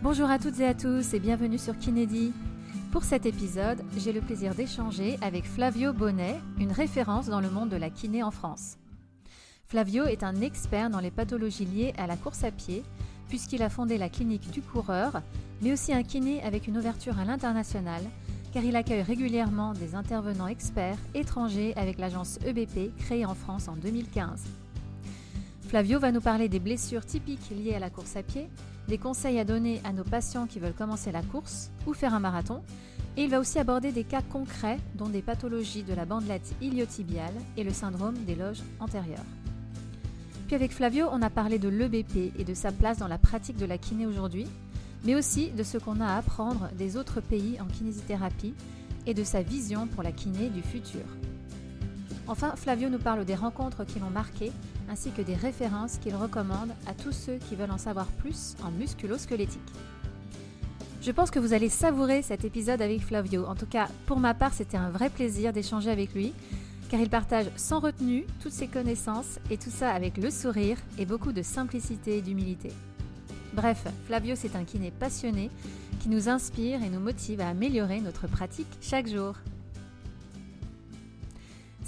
Bonjour à toutes et à tous et bienvenue sur Kinédi. Pour cet épisode, j'ai le plaisir d'échanger avec Flavio Bonnet, une référence dans le monde de la kiné en France. Flavio est un expert dans les pathologies liées à la course à pied, puisqu'il a fondé la clinique du coureur, mais aussi un kiné avec une ouverture à l'international, car il accueille régulièrement des intervenants experts étrangers avec l'agence EBP créée en France en 2015. Flavio va nous parler des blessures typiques liées à la course à pied, des conseils à donner à nos patients qui veulent commencer la course ou faire un marathon, et il va aussi aborder des cas concrets dont des pathologies de la bandelette iliotibiale et le syndrome des loges antérieures. Puis avec Flavio, on a parlé de l'EBP et de sa place dans la pratique de la kiné aujourd'hui, mais aussi de ce qu'on a à apprendre des autres pays en kinésithérapie et de sa vision pour la kiné du futur. Enfin, Flavio nous parle des rencontres qui l'ont marqué, ainsi que des références qu'il recommande à tous ceux qui veulent en savoir plus en musculo-squelettique. Je pense que vous allez savourer cet épisode avec Flavio. En tout cas, pour ma part, c'était un vrai plaisir d'échanger avec lui, car il partage sans retenue toutes ses connaissances et tout ça avec le sourire et beaucoup de simplicité et d'humilité. Bref, Flavio, c'est un kiné passionné qui nous inspire et nous motive à améliorer notre pratique chaque jour.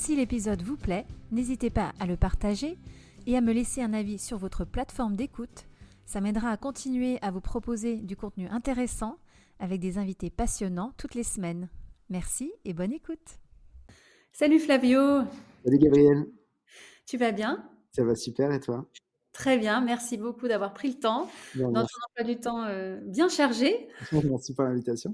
Si l'épisode vous plaît, n'hésitez pas à le partager et à me laisser un avis sur votre plateforme d'écoute. Ça m'aidera à continuer à vous proposer du contenu intéressant avec des invités passionnants toutes les semaines. Merci et bonne écoute. Salut Flavio. Salut Gabriel. Tu vas bien? Ça va super et toi? Très bien, merci beaucoup d'avoir pris le temps dans ton emploi du temps euh, bien chargé. merci pour l'invitation.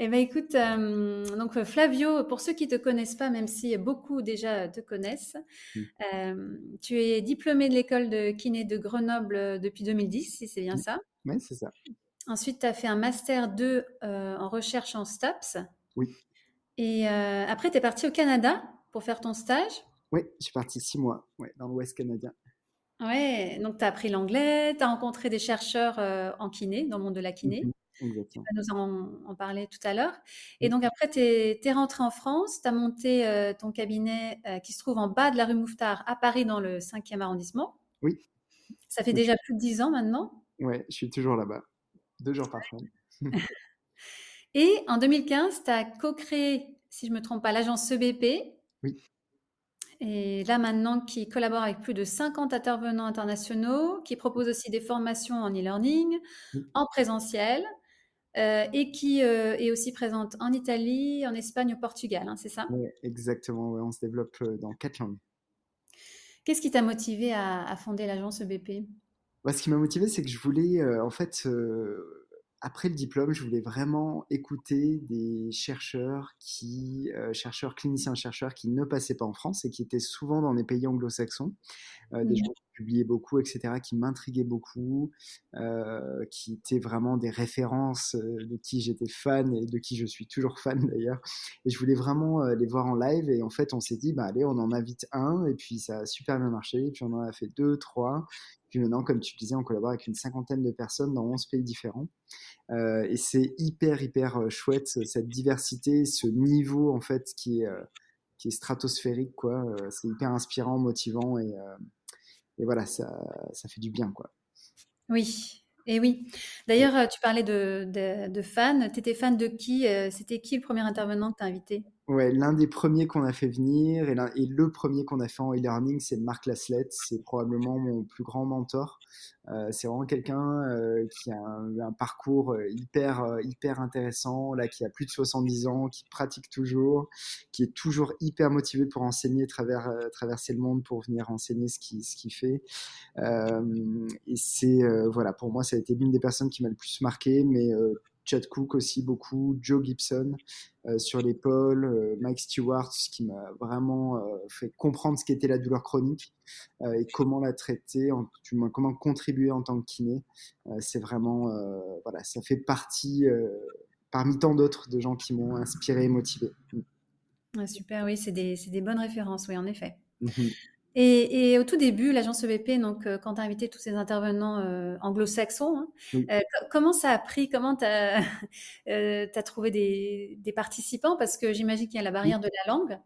Eh bien, écoute, euh, donc Flavio, pour ceux qui ne te connaissent pas, même si beaucoup déjà te connaissent, mmh. euh, tu es diplômé de l'école de kiné de Grenoble euh, depuis 2010, si c'est bien mmh. ça Oui, c'est ça. Ensuite, tu as fait un master 2 en recherche en STAPS. Oui. Et après, tu es parti au Canada pour faire ton stage Oui, je suis parti six mois ouais, dans l'Ouest canadien. Oui, donc tu as appris l'anglais, tu as rencontré des chercheurs en kiné, dans le monde de la kiné. Mmh tu vas nous en, parler tout à l'heure. Et donc après, tu es, rentré en France, tu as monté euh, ton cabinet euh, qui se trouve en bas de la rue Mouffetard à Paris dans le 5e arrondissement. Oui. Ça fait déjà plus de 10 ans maintenant. Oui, je suis toujours là-bas, deux jours par semaine. Et en 2015, tu as co-créé, si je ne me trompe pas, l'agence EBP. Oui. Et là maintenant, qui collabore avec plus de 50 intervenants internationaux, qui propose aussi des formations en e-learning, en présentiel, euh, et qui euh, est aussi présente en Italie, en Espagne, au Portugal, hein, c'est ça? Oui, exactement. on se développe dans quatre langues. Qu'est-ce qui t'a motivé à, fonder l'agence EBP bah, Ce qui m'a motivé, c'est que je voulais, en fait, après le diplôme, je voulais vraiment écouter des chercheurs qui, euh, chercheurs cliniciens, chercheurs qui ne passaient pas en France et qui étaient souvent dans des pays anglo-saxons, euh, des mmh. gens qui publiaient beaucoup, etc., qui m'intriguaient beaucoup, euh, qui étaient vraiment des références de qui j'étais fan et de qui je suis toujours fan d'ailleurs. Et je voulais vraiment les voir en live et en fait, on s'est dit, bah allez, on en invite un et puis ça a super bien marché. Et puis on en a fait deux, trois. Puis maintenant, comme tu disais, on collabore avec une cinquantaine de personnes dans 11 pays différents. Euh, et c'est hyper, hyper euh, chouette, cette diversité, ce niveau, en fait, qui est, euh, qui est stratosphérique, quoi. c'est hyper inspirant, motivant et, et voilà, ça, ça fait du bien, quoi. Oui, et oui. D'ailleurs, tu parlais de, de, de fans. Tu étais fan de qui C'était qui le premier intervenant que tu as invité? Ouais, l'un des premiers qu'on a fait venir et, et le premier qu'on a fait en e-learning, c'est Marc Laslett. C'est probablement mon plus grand mentor. Euh, c'est vraiment quelqu'un euh, qui a un, parcours euh, hyper, hyper intéressant, là, qui a plus de 70 ans, qui pratique toujours, qui est toujours hyper motivé pour enseigner, travers, traverser le monde pour venir enseigner ce qu'il ce qu'il fait. et c'est, voilà, pour moi, ça a été l'une des personnes qui m'a le plus marqué, mais Chad Cook aussi beaucoup, Joe Gibson euh, sur l'épaule, euh, Mike Stewart, ce qui m'a vraiment euh, fait comprendre ce qu'était la douleur chronique et comment la traiter, en, comment contribuer en tant que kiné. c'est vraiment, voilà, ça fait partie parmi tant d'autres de gens qui m'ont inspiré et motivé. super, oui, c'est des, des, bonnes références, oui, en effet. Et, au tout début, l'agence EVP, donc, euh, quand tu as invité tous ces intervenants euh, anglo-saxons, hein, euh, comment ça a pris? Comment tu as, trouvé des, participants? Parce que j'imagine qu'il y a la barrière de la langue.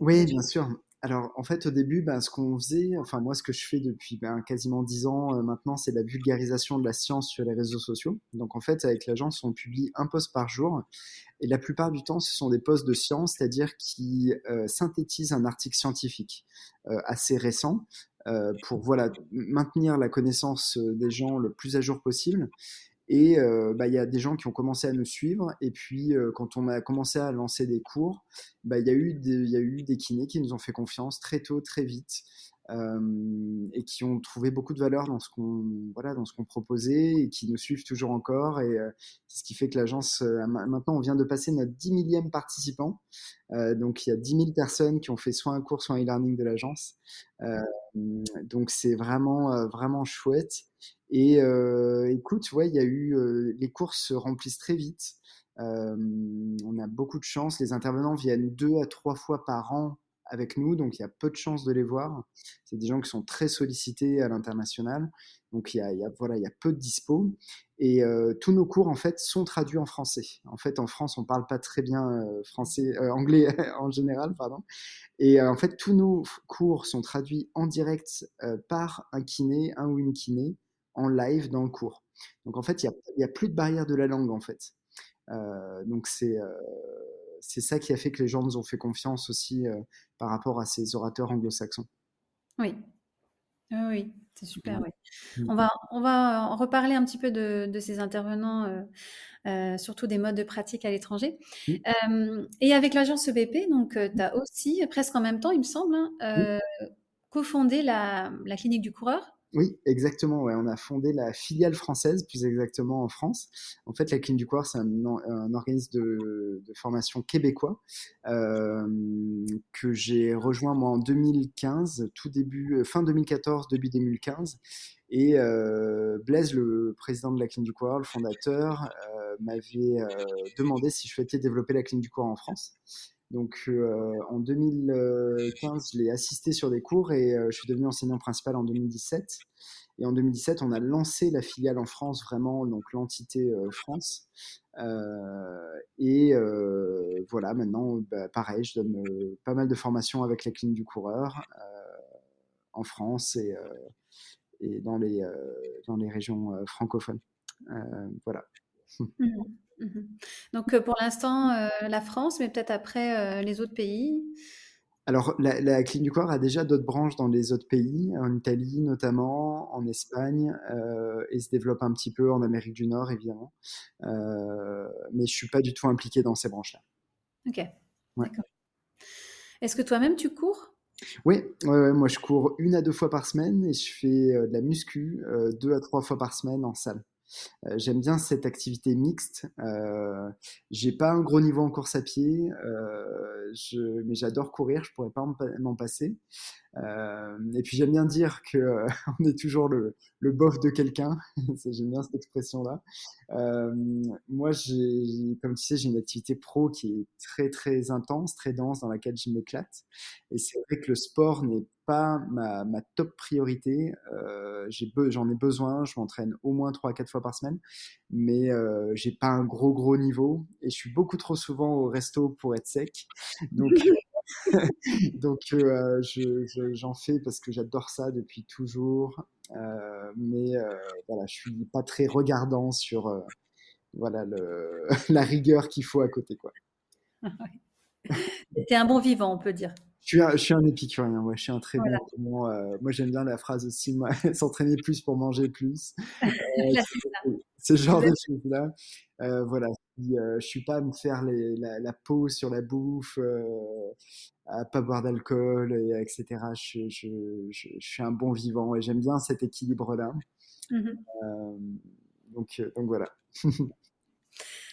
Oui, bien sûr. alors, en fait, au début, ben, ce qu'on faisait, enfin moi, ce que je fais depuis ben, quasiment dix ans euh, maintenant, c'est la vulgarisation de la science sur les réseaux sociaux. Donc, en fait, avec l'agence, on publie un post par jour. Et la plupart du temps, ce sont des posts de science, c'est-à-dire qui euh, synthétisent un article scientifique euh, assez récent pour voilà, maintenir la connaissance des gens le plus à jour possible. Et euh, bah, il y a des gens qui ont commencé à nous suivre. Et puis, euh, quand on a commencé à lancer des cours, bah, il y, y a eu des kinés qui nous ont fait confiance très tôt, très vite. Euh, et qui ont trouvé beaucoup de valeur dans ce qu'on voilà dans ce qu'on proposait et qui nous suivent toujours encore et c'est ce qui fait que l'agence maintenant on vient de passer notre 10 millième participant donc il y a 10 000 personnes qui ont fait soit un cours soit un e-learning de l'agence donc c'est vraiment vraiment chouette et euh, écoute, ouais, il y a eu euh, les courses se remplissent très vite. Euh, on a beaucoup de chance. Les intervenants viennent deux à trois fois par an avec nous, donc il y a peu de chances de les voir. C'est des gens qui sont très sollicités à l'international, donc il y, a, il y a, voilà, il y a peu de dispo. Et euh, tous nos cours en fait sont traduits en français. En fait, en France, on parle pas très bien euh, français, euh, anglais en général, pardon. Et en fait, tous nos cours sont traduits en direct par un kiné, un ou une kiné, en live dans le cours. Donc en fait, il n'y a, a, plus de barrière de la langue en fait. Donc c'est c'est ça qui a fait que les gens nous ont fait confiance aussi euh, par rapport à ces orateurs anglo-saxons. Oui, oui, c'est super. Oui. Mmh. On, va, on va en reparler un petit peu de, de ces intervenants, euh, surtout des modes de pratique à l'étranger. Mmh. Euh, et avec l'agence EBP, donc tu as aussi, presque en même temps, il me semble, hein, euh, cofondé la, la clinique du coureur. Oui, exactement. On a fondé la filiale française, plus exactement en France. En fait, la Clinique du Coureur, c'est un, organisme de, formation québécois euh, que j'ai rejoint moi en 2015, tout début, euh, fin 2014, début 2015. Et euh, Blaise, le président de la Clinique du Coureur, le fondateur, m'avait demandé si je souhaitais développer la Clinique du Coureur en France. Donc euh, en 2015, je l'ai assisté sur des cours et euh, je suis devenu enseignant principal en 2017. Et en 2017, on a lancé la filiale en France, vraiment, donc l'entité euh, France. et voilà, maintenant, bah, pareil, je donne pas mal de formations avec la clinique du coureur en France et, et dans, les, dans les régions francophones. voilà. Mmh Mmh Donc pour l'instant, la France, mais peut-être après les autres pays alors, la, la Clinique du Corps a déjà d'autres branches dans les autres pays, en Italie notamment, en Espagne, euh, et se développe un petit peu en Amérique du Nord, évidemment. Mais je suis pas du tout impliqué dans ces branches-là. Ok, ouais. d'accord. Est-ce que toi-même, tu cours? Oui, moi je cours une à deux fois par semaine et je fais de la muscu deux à trois fois par semaine en salle. Euh, j'aime bien cette activité mixte. Euh, j'ai pas un gros niveau en course à pied, euh, mais j'adore courir. Je pourrais pas m'en passer. Euh, et puis j'aime bien dire que euh, on est toujours le, bof de quelqu'un. j'aime bien cette expression-là. Moi, comme tu sais, j'ai une activité pro qui est très très intense, très dense, dans laquelle je m'éclate. Et c'est vrai que le sport n'est pas ma, top priorité. Euh, j'en ai besoin. Je m'entraîne au moins 3 à 4 fois par semaine, mais euh, j'ai pas un gros gros niveau et je suis beaucoup trop souvent au resto pour être sec. Donc Donc euh, j'en je, fais parce que j'adore ça depuis toujours. Euh, mais voilà, je suis pas très regardant sur voilà la rigueur qu'il faut à côté. quoi. T'es un bon vivant, on peut dire. Je suis un, je suis un épicurien, ouais, je suis un très voilà. bon. Euh, moi, j'aime bien la phrase aussi, s'entraîner plus pour manger plus. Euh, ce genre de choses-là. Euh, voilà, si, je suis pas à me faire les, la, la, peau sur la bouffe, à pas boire d'alcool, etc. Je, je, je, je, suis un bon vivant et j'aime bien cet équilibre-là. Mmh donc, donc voilà.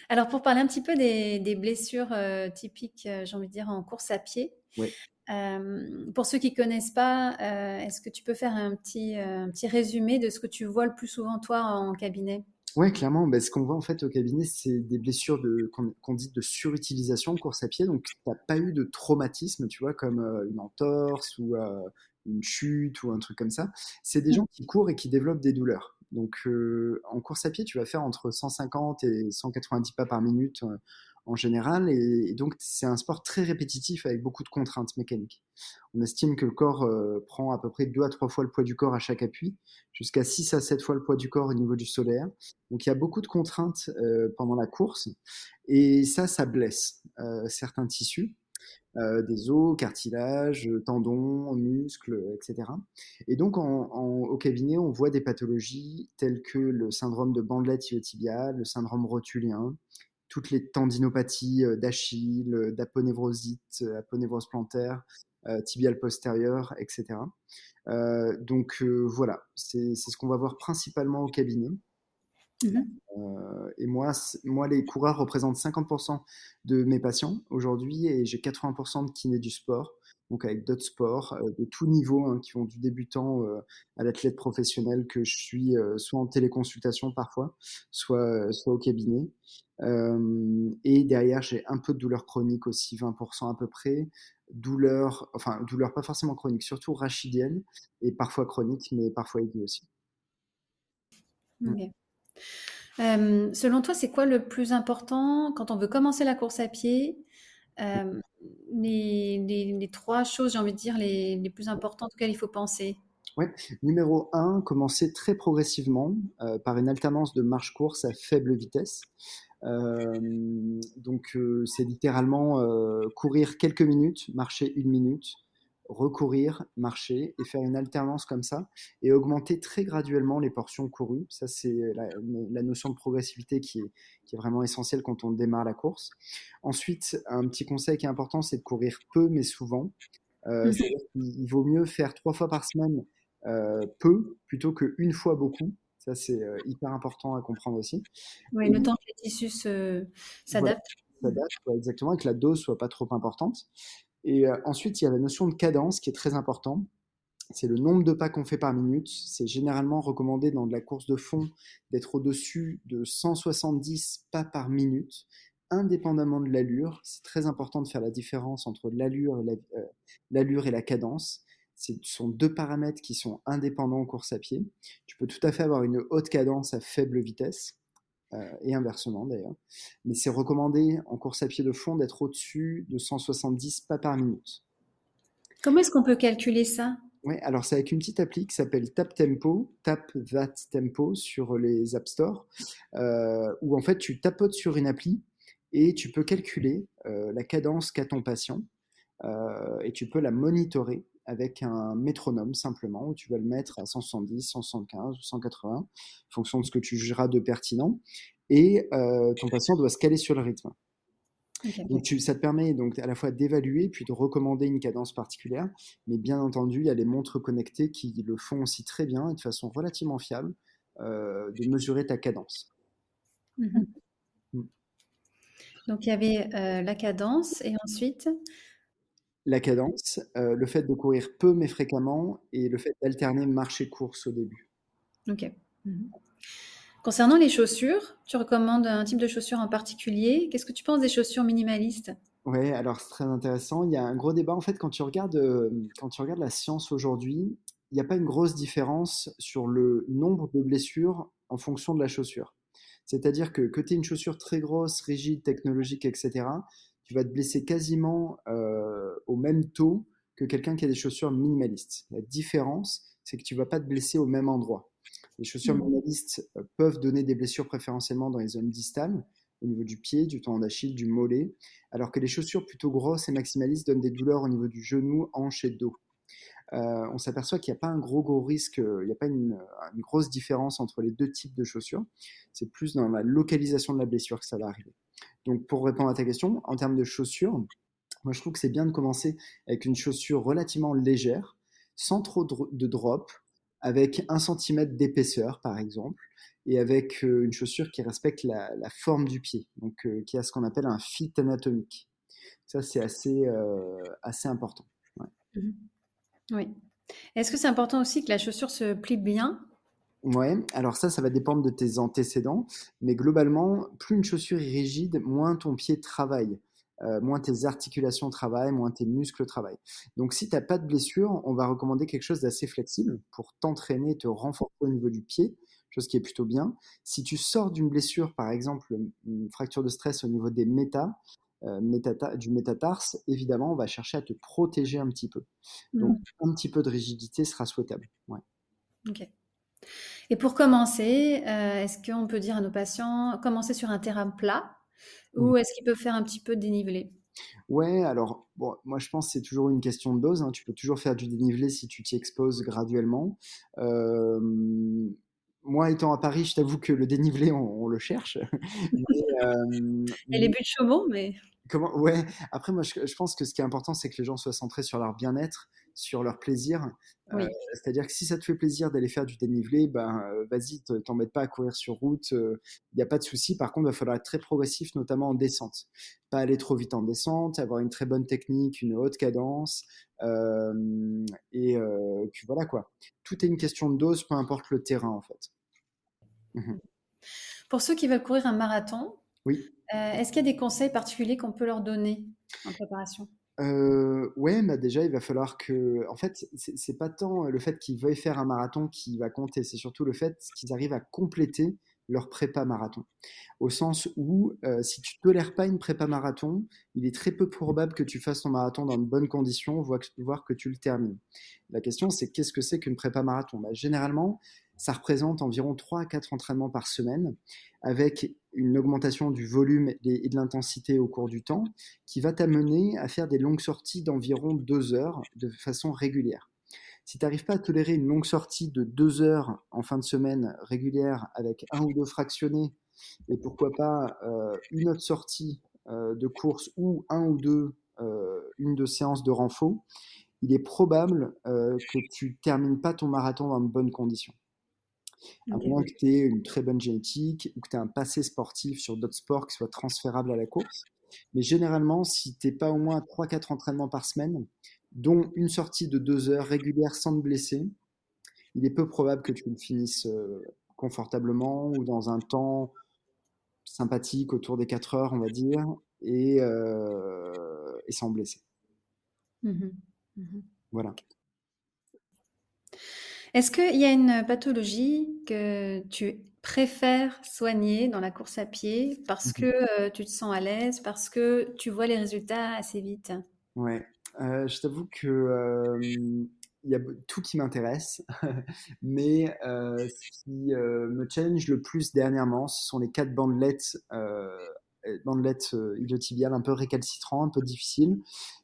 Alors, pour parler un petit peu des, des blessures euh, typiques, euh, j'ai envie de dire, en course à pied, oui. Euh, pour ceux qui ne connaissent pas, euh, est-ce que tu peux faire un petit, euh, un petit résumé de ce que tu vois le plus souvent, toi, en cabinet? Oui, clairement. Ben, ce qu'on voit en fait au cabinet, c'est des blessures de, qu'on, qu'on dit de surutilisation en course à pied. Donc, tu n'as pas eu de traumatisme, tu vois, comme une entorse ou une chute ou un truc comme ça. C'est des mmh. gens qui courent et qui développent des douleurs. Donc, euh, en course à pied, tu vas faire entre 150 et 190 pas par minute en général. Et, donc, c'est un sport très répétitif avec beaucoup de contraintes mécaniques. On estime que le corps euh, prend à peu près 2 à 3 fois le poids du corps à chaque appui, jusqu'à 6 à 7 fois le poids du corps au niveau du solaire. Donc, il y a beaucoup de contraintes euh, pendant la course. Et ça, ça blesse euh, certains tissus. des os, cartilages, tendons, muscles, etc. Et donc au cabinet, on voit des pathologies telles que le syndrome de bandelette iliotibiale, le syndrome rotulien, toutes les tendinopathies euh, d'Achille, euh, d'aponevrosite, euh, aponévrose plantaire, tibiale postérieure, etc. donc voilà, c'est ce qu'on va voir principalement au cabinet. Mmh et moi, moi, les coureurs représentent 50% de mes patients aujourd'hui et j'ai 80% de kinés du sport donc avec d'autres sports euh, de tout niveau, hein, qui vont du débutant euh, à l'athlète professionnel que je suis, soit en téléconsultation parfois, soit, soit au cabinet. Et derrière, j'ai un peu de douleur chronique aussi, 20% à peu près. Douleur, enfin, douleur pas forcément chronique, surtout rachidienne, et parfois chronique, mais parfois aiguë aussi. Mmh. selon toi, c'est quoi le plus important quand on veut commencer la course à pied? Les, trois choses, j'ai envie de dire, les, plus importantes auxquelles il faut penser Ouais. Numéro 1, commencer très progressivement euh, par une alternance de marche-course à faible vitesse. Euh, donc, euh, c'est littéralement courir quelques minutes, marcher une minute, recourir, marcher et faire une alternance comme ça et augmenter très graduellement les portions courues. Ça, c'est la, notion de progressivité qui est, qui est, vraiment essentielle quand on démarre la course. Ensuite, un petit conseil qui est important, c'est de courir peu mais souvent. Euh, mmh il vaut mieux faire trois fois par semaine euh, peu plutôt qu'une fois beaucoup. Ça, c'est euh, hyper important à comprendre aussi. Oui, le temps que les tissus s'adaptent. exactement, et que la dose soit pas trop importante. Et euh, ensuite, il y a la notion de cadence qui est très important. C'est le nombre de pas qu'on fait par minute. C'est généralement recommandé dans de la course de fond d'être au-dessus de 170 pas par minute, indépendamment de l'allure. C'est très important de faire la différence entre l'allure et la, euh, et la cadence. Ce sont deux paramètres qui sont indépendants en course à pied. Tu peux tout à fait avoir une haute cadence à faible vitesse euh, et inversement d'ailleurs. Mais c'est recommandé en course à pied de fond d'être au-dessus de 170 pas par minute. Comment est-ce qu'on peut calculer ça? Oui, alors c'est avec une petite appli qui s'appelle Tap Tempo, Tap That Tempo sur les App Store, euh, où en fait tu tapotes sur une appli et tu peux calculer euh, la cadence qu'a ton patient et tu peux la monitorer avec un métronome simplement, où tu vas le mettre à 170, 175 ou 180, en fonction de ce que tu jugeras de pertinent, et euh, ton patient doit se caler sur le rythme. Donc tu, ça te permet donc à la fois d'évaluer puis de recommander une cadence particulière, mais bien entendu, il y a les montres connectées qui le font aussi très bien et de façon relativement fiable euh, de mesurer ta cadence. Mmh mmh. Donc il y avait euh, la cadence et ensuite la cadence, euh, le fait de courir peu mais fréquemment et le fait d'alterner marche et course au début. Ok. Mhm. Concernant les chaussures, tu recommandes un type de chaussures en particulier. Qu'est-ce que tu penses des chaussures minimalistes? Oui, alors c'est très intéressant. Il y a un gros débat en fait quand tu regardes, euh, quand tu regardes la science aujourd'hui. Il n'y a pas une grosse différence sur le nombre de blessures en fonction de la chaussure. C'est-à-dire que que tu aies une chaussure très grosse, rigide, technologique, etc., tu vas te blesser quasiment euh, au même taux que quelqu'un qui a des chaussures minimalistes. La différence, c'est que tu ne vas pas te blesser au même endroit. Les chaussures mmh. minimalistes euh, peuvent donner des blessures préférentiellement dans les zones distales, au niveau du pied, du tendon d'Achille, du mollet, alors que les chaussures plutôt grosses et maximalistes donnent des douleurs au niveau du genou, hanche et dos. Euh, on s'aperçoit qu'il n'y a pas un gros gros risque, il n'y a pas une, une, grosse différence entre les deux types de chaussures. C'est plus dans la localisation de la blessure que ça va arriver. Donc, pour répondre à ta question, en termes de chaussures, moi je trouve que c'est bien de commencer avec une chaussure relativement légère, sans trop de drop, avec un centimètre d'épaisseur par exemple, et avec euh, une chaussure qui respecte la, forme du pied, donc euh, qui a ce qu'on appelle un fit anatomique. Ça, c'est assez, euh, assez important. Mmh oui. Est-ce que c'est important aussi que la chaussure se plie bien Ouais, alors ça, ça va dépendre de tes antécédents, mais globalement, plus une chaussure est rigide, moins ton pied travaille, euh, moins tes articulations travaillent, moins tes muscles travaillent. Donc si tu n'as pas de blessure, on va recommander quelque chose d'assez flexible pour t'entraîner, te renforcer au niveau du pied, chose qui est plutôt bien. Si tu sors d'une blessure, par exemple une fracture de stress au niveau des méta, euh, du métatarse, évidemment, on va chercher à te protéger un petit peu. Donc, mmh. un petit peu de rigidité sera souhaitable. Ouais. Ok. Et pour commencer, euh, est-ce qu'on peut dire à nos patients commencer sur un terrain plat ou mmh. est-ce qu'ils peuvent faire un petit peu de dénivelé? Ouais, alors bon, moi je pense que c'est toujours une question de dose. Hein. Tu peux toujours faire du dénivelé si tu t'y exposes graduellement. moi, étant à Paris, je t'avoue que le dénivelé, on, le cherche. Et les buts de Chaumont, mais. Comment Ouais. Après, moi, je, pense que ce qui est important, c'est que les gens soient centrés sur leur bien-être, sur leur plaisir. Euh, c'est-à-dire que si ça te fait plaisir d'aller faire du dénivelé, ben euh, vas-y, t'embête pas à courir sur route. Il euh, n'y a pas de souci. Par contre, il va falloir être très progressif, notamment en descente. Pas aller trop vite en descente, avoir une très bonne technique, une haute cadence. et puis voilà quoi. Tout est une question de dose, peu importe le terrain en fait. Mmh Pour ceux qui veulent courir un marathon, oui. Est-ce qu'il y a des conseils particuliers qu'on peut leur donner en préparation? Euh, ouais, bah déjà, il va falloir que. En fait, c'est pas tant le fait qu'ils veuillent faire un marathon qui va compter, c'est surtout le fait qu'ils arrivent à compléter leur prépa marathon. Au sens où, euh, si tu tolères pas une prépa marathon, il est très peu probable que tu fasses ton marathon dans de bonnes conditions, voire que tu le termines. La question, c'est qu'est-ce que c'est qu'une prépa marathon? Bah, Généralement, ça représente environ 3 à 4 entraînements par semaine, avec une augmentation du volume et de l'intensité au cours du temps, qui va t'amener à faire des longues sorties d'environ 2 heures de façon régulière. Si tu n'arrives pas à tolérer une longue sortie de 2 heures en fin de semaine régulière avec un ou deux fractionnés, et pourquoi pas euh, une autre sortie euh, de course ou un ou deux, euh, une de séances de renfort, il est probable que tu termines pas ton marathon dans de bonnes conditions. À moins que tu aies une très bonne génétique ou que tu aies un passé sportif sur d'autres sports qui soient transférables à la course. Mais généralement, si tu n'es pas au moins 3-4 entraînements par semaine, dont une sortie de 2 heures régulière sans te blesser, il est peu probable que tu le finisses euh, confortablement ou dans un temps sympathique autour des 4 heures, on va dire, et, euh, et sans blesser. Mmh mmh voilà. Est-ce qu'il y a une pathologie que tu préfères soigner dans la course à pied parce mmh que euh, tu te sens à l'aise, parce que tu vois les résultats assez vite? Ouais, euh, je t'avoue que il y a tout qui m'intéresse, mais euh, ce qui me challenge le plus dernièrement, ce sont les quatre bandelettes, bandelettes iliotibiales un peu récalcitrants, un peu difficiles,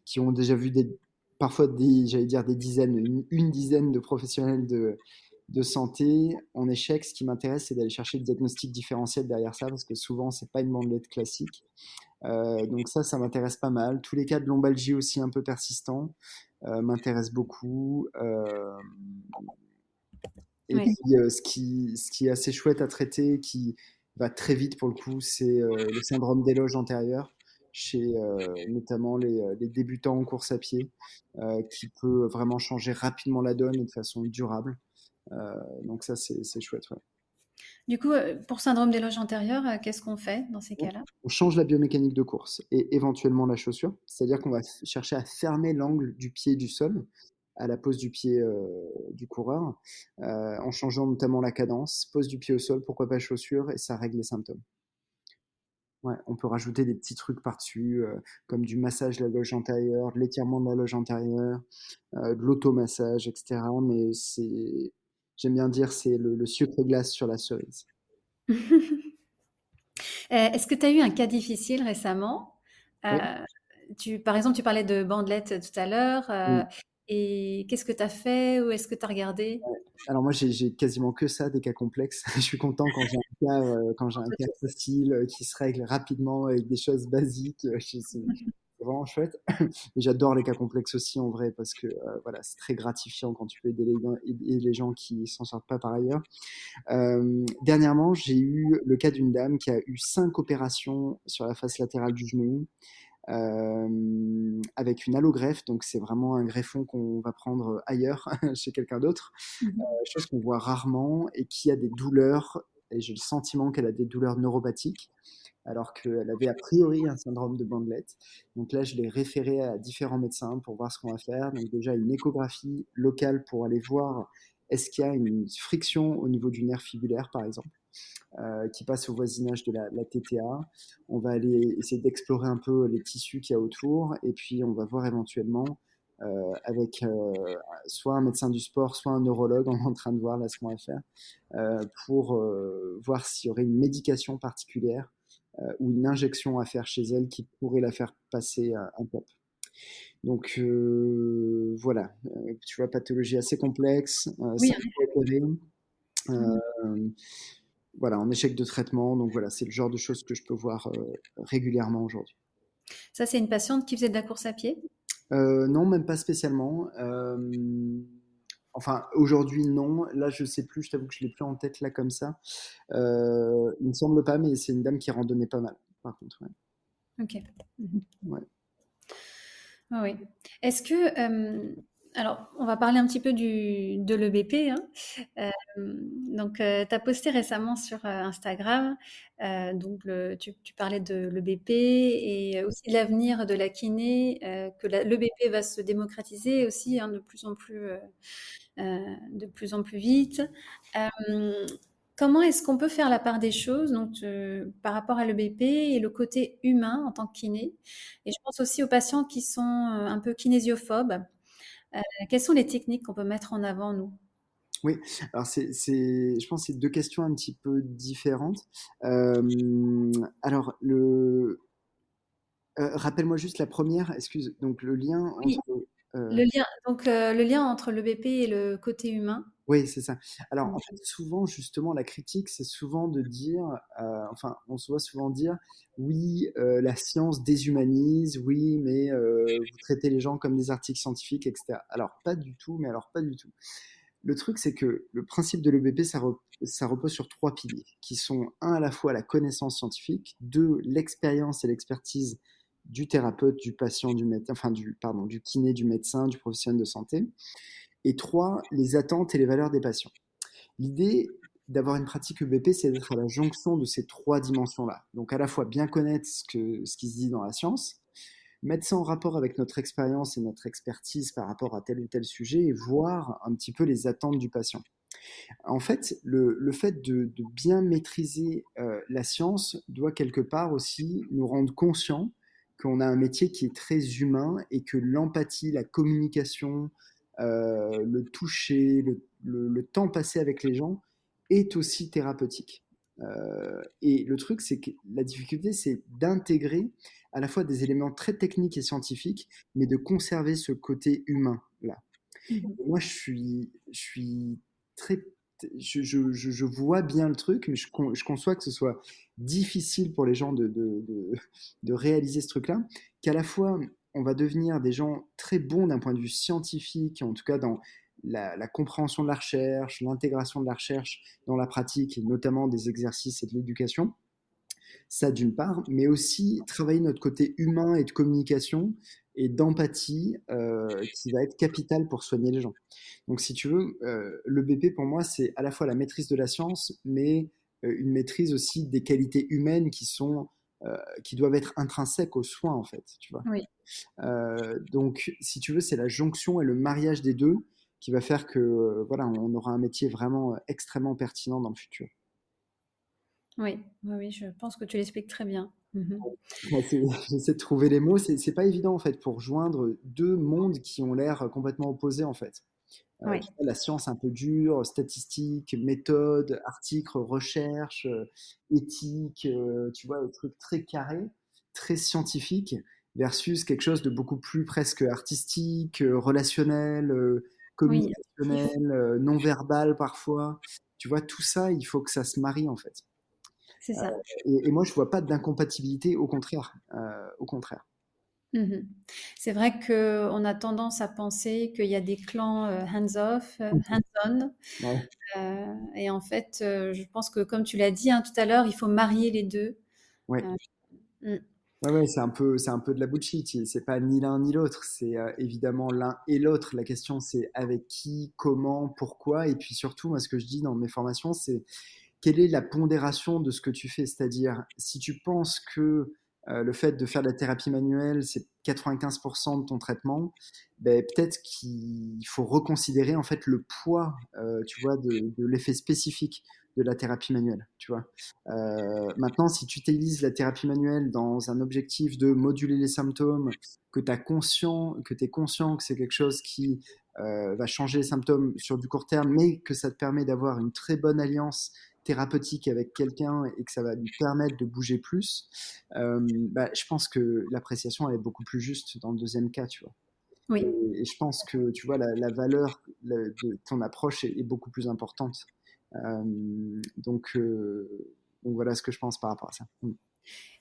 qui ont déjà vu des parfois des, j'allais dire des dizaines, une, dizaine de professionnels de, de santé en échec. Ce qui m'intéresse, c'est d'aller chercher le diagnostic différentiel derrière ça, parce que souvent, c'est pas une bandelette classique. Euh, donc ça, ça m'intéresse pas mal. Tous les cas de lombalgie aussi un peu persistants euh, m'intéressent beaucoup. Euh, et puis, ce, qui, ce qui est assez chouette à traiter, qui va très vite pour le coup, c'est le syndrome d'éloge antérieur chez euh, notamment euh, les, débutants en course à pied, euh, qui peut vraiment changer rapidement la donne et de façon durable. donc ça, c'est chouette. Du coup, pour syndrome d'éloge antérieur, qu'est-ce qu'on fait dans ces cas-là? On change la biomécanique de course et éventuellement la chaussure, c'est-à-dire qu'on va chercher à fermer l'angle du pied du sol à la pose du pied du coureur, en changeant notamment la cadence, pose du pied au sol, pourquoi pas chaussure, et ça règle les symptômes. Ouais, on peut rajouter des petits trucs par-dessus, euh, comme du massage de la loge antérieure, de l'étirement de la loge antérieure, euh, de l'automassage, etc. Mais c'est, j'aime bien dire, c'est le, sucre glace sur la cerise. Euh, est-ce que tu as eu un cas difficile récemment? Tu, Par exemple, tu parlais de bandelettes tout à l'heure. Et qu'est-ce que tu as fait Ou est-ce que tu as regardé Alors moi, j'ai quasiment que ça, des cas complexes. je suis content quand j'ai un cas, euh, quand j'ai un cas facile euh, qui se règle rapidement avec des choses basiques. Euh, c'est vraiment chouette. J'adore les cas complexes aussi en vrai parce que voilà, c'est très gratifiant quand tu peux aider les, les gens qui s'en sortent pas par ailleurs. dernièrement, j'ai eu le cas d'une dame qui a eu cinq opérations sur la face latérale du genou. Euh, avec une allogreffe, donc c'est vraiment un greffon qu'on va prendre ailleurs, chez quelqu'un d'autre, mmh euh, chose qu'on voit rarement et qui a des douleurs, et j'ai le sentiment qu'elle a des douleurs neuropathiques, alors qu'elle avait a priori un syndrome de bandelette. Donc là, je l'ai référé à différents médecins pour voir ce qu'on va faire. Donc déjà une échographie locale pour aller voir est-ce qu'il y a une friction au niveau du nerf fibulaire, par exemple, qui passe au voisinage de la, la, TTA On va aller essayer d'explorer un peu les tissus qu'il y a autour, et puis on va voir éventuellement euh, avec euh, soit un médecin du sport, soit un neurologue, on est en train de voir là ce qu'on va faire, euh, pour voir s'il y aurait une médication particulière ou une injection à faire chez elle qui pourrait la faire passer un top. Donc voilà, tu vois, pathologie assez complexe, oui, voilà, en échec de traitement. Donc voilà, c'est le genre de choses que je peux voir régulièrement aujourd'hui. Ça, c'est une patiente qui faisait de la course à pied? Euh, non, même pas spécialement. Euh, enfin, aujourd'hui, non. Là, je sais plus. Je t'avoue que je l'ai plus en tête là comme ça. Euh, il me semble pas, mais c'est une dame qui randonnait pas mal. Par contre, Ok. Ouais. oui. Est-ce que alors, on va parler un petit peu de l'EBP. Hein. Euh, donc, euh, tu as posté récemment sur euh, Instagram, donc tu, parlais de l'EBP et aussi de l'avenir de la kiné, que l'EBP va se démocratiser aussi hein, de, plus en plus, de plus en plus vite. comment est-ce qu'on peut faire la part des choses donc, par rapport à l'EBP et le côté humain en tant que kiné? Et je pense aussi aux patients qui sont un peu kinésiophobes. Euh, quelles sont les techniques qu'on peut mettre en avant, nous? Oui, alors c'est, je pense que c'est deux questions un petit peu différentes. Euh, alors, le, euh, rappelle-moi juste la première, excuse, donc le lien entre euh, le lien, donc le lien entre le BP et le côté humain. Oui, c'est ça. Alors, en fait, souvent, justement, la critique, c'est souvent de dire, euh, enfin, on se voit souvent dire, oui, la science déshumanise, oui, mais vous traitez les gens comme des articles scientifiques, etc. Alors, pas du tout, mais alors pas du tout. Le truc, c'est que le principe de l'EBP, ça, ça, repose sur trois piliers, qui sont, un, à la fois la connaissance scientifique, deux, l'expérience et l'expertise du thérapeute, du patient, du médecin, enfin du, pardon, du kiné, du médecin, du professionnel de santé. Et trois, les attentes et les valeurs des patients. L'idée d'avoir une pratique EBP, c'est d'être à la jonction de ces trois dimensions-là. Donc à la fois bien connaître ce, qui se dit dans la science, mettre ça en rapport avec notre expérience et notre expertise par rapport à tel ou tel sujet et voir un petit peu les attentes du patient. En fait, le, fait de, de, bien maîtriser euh, la science doit quelque part aussi nous rendre conscients qu'on a un métier qui est très humain et que l'empathie, la communication, euh, le toucher, le, temps passé avec les gens est aussi thérapeutique. Euh, et le truc, c'est que la difficulté, c'est d'intégrer à la fois des éléments très techniques et scientifiques, mais de conserver ce côté humain là. Mmh moi, je suis, je suis très je, vois bien le truc, mais je, conçois que ce soit difficile pour les gens de, de, réaliser ce truc-là, qu'à la fois on va devenir des gens très bons d'un point de vue scientifique, en tout cas dans la, compréhension de la recherche, l'intégration de la recherche dans la pratique, notamment des exercices et de l'éducation. Ça d'une part, mais aussi travailler notre côté humain et de communication et d'empathie euh, qui va être capital pour soigner les gens. Donc, si tu veux, euh, le BP pour moi, c'est à la fois la maîtrise de la science, mais euh, une maîtrise aussi des qualités humaines qui sont qui doivent être intrinsèques aux soins en fait, tu vois. Oui. donc, si tu veux, c'est la jonction et le mariage des deux qui va faire que voilà, on aura un métier vraiment extrêmement pertinent dans le futur. Oui, oui, oui je pense que tu l'expliques très bien. Mmh j'essaie de trouver les mots. C'est pas évident en fait pour joindre deux mondes qui ont l'air complètement opposés en fait. Euh, la science un peu dure, statistique, méthode, article, recherche, euh, éthique, euh, tu vois, le truc très carré, très scientifique, versus quelque chose de beaucoup plus presque artistique, relationnel, communicationnel, non verbal parfois. Tu vois, tout ça, il faut que ça se marie en fait. C'est ça. Euh, et, moi, je vois pas d'incompatibilité, au contraire. Euh, au contraire. Mmh c'est vrai qu'on a tendance à penser qu'il y a des clans euh, hands-off, mmh hands-on. et en fait, je pense que, comme tu l'as dit hein, tout à l'heure, il faut marier les deux. Oui. Mmh. Ouais, c'est un peu, c'est un peu de la bullshit. C'est pas ni l'un ni l'autre. C'est évidemment l'un et l'autre. La question, c'est avec qui, comment, pourquoi. Et puis surtout, moi, ce que je dis dans mes formations, c'est quelle est la pondération de ce que tu fais? C'est-à-dire, si tu penses que le fait de faire de la thérapie manuelle, c'est 95% de ton traitement, ben, peut-être qu'il faut reconsidérer en fait le poids, tu vois, de, l'effet spécifique de la thérapie manuelle, tu vois. Euh, maintenant, si tu utilises la thérapie manuelle dans un objectif de moduler les symptômes, que tu conscient, que es conscient que c'est quelque chose qui euh, va changer les symptômes sur du court terme, mais que ça te permet d'avoir une très bonne alliance thérapeutique avec quelqu'un et que ça va lui permettre de bouger plus, euh, bah, je pense que l'appréciation elle est beaucoup plus juste dans le deuxième cas, tu vois. Oui. Et, je pense que tu vois la, valeur de ton approche est beaucoup plus importante. Euh, donc, euh, donc, voilà ce que je pense par rapport à ça.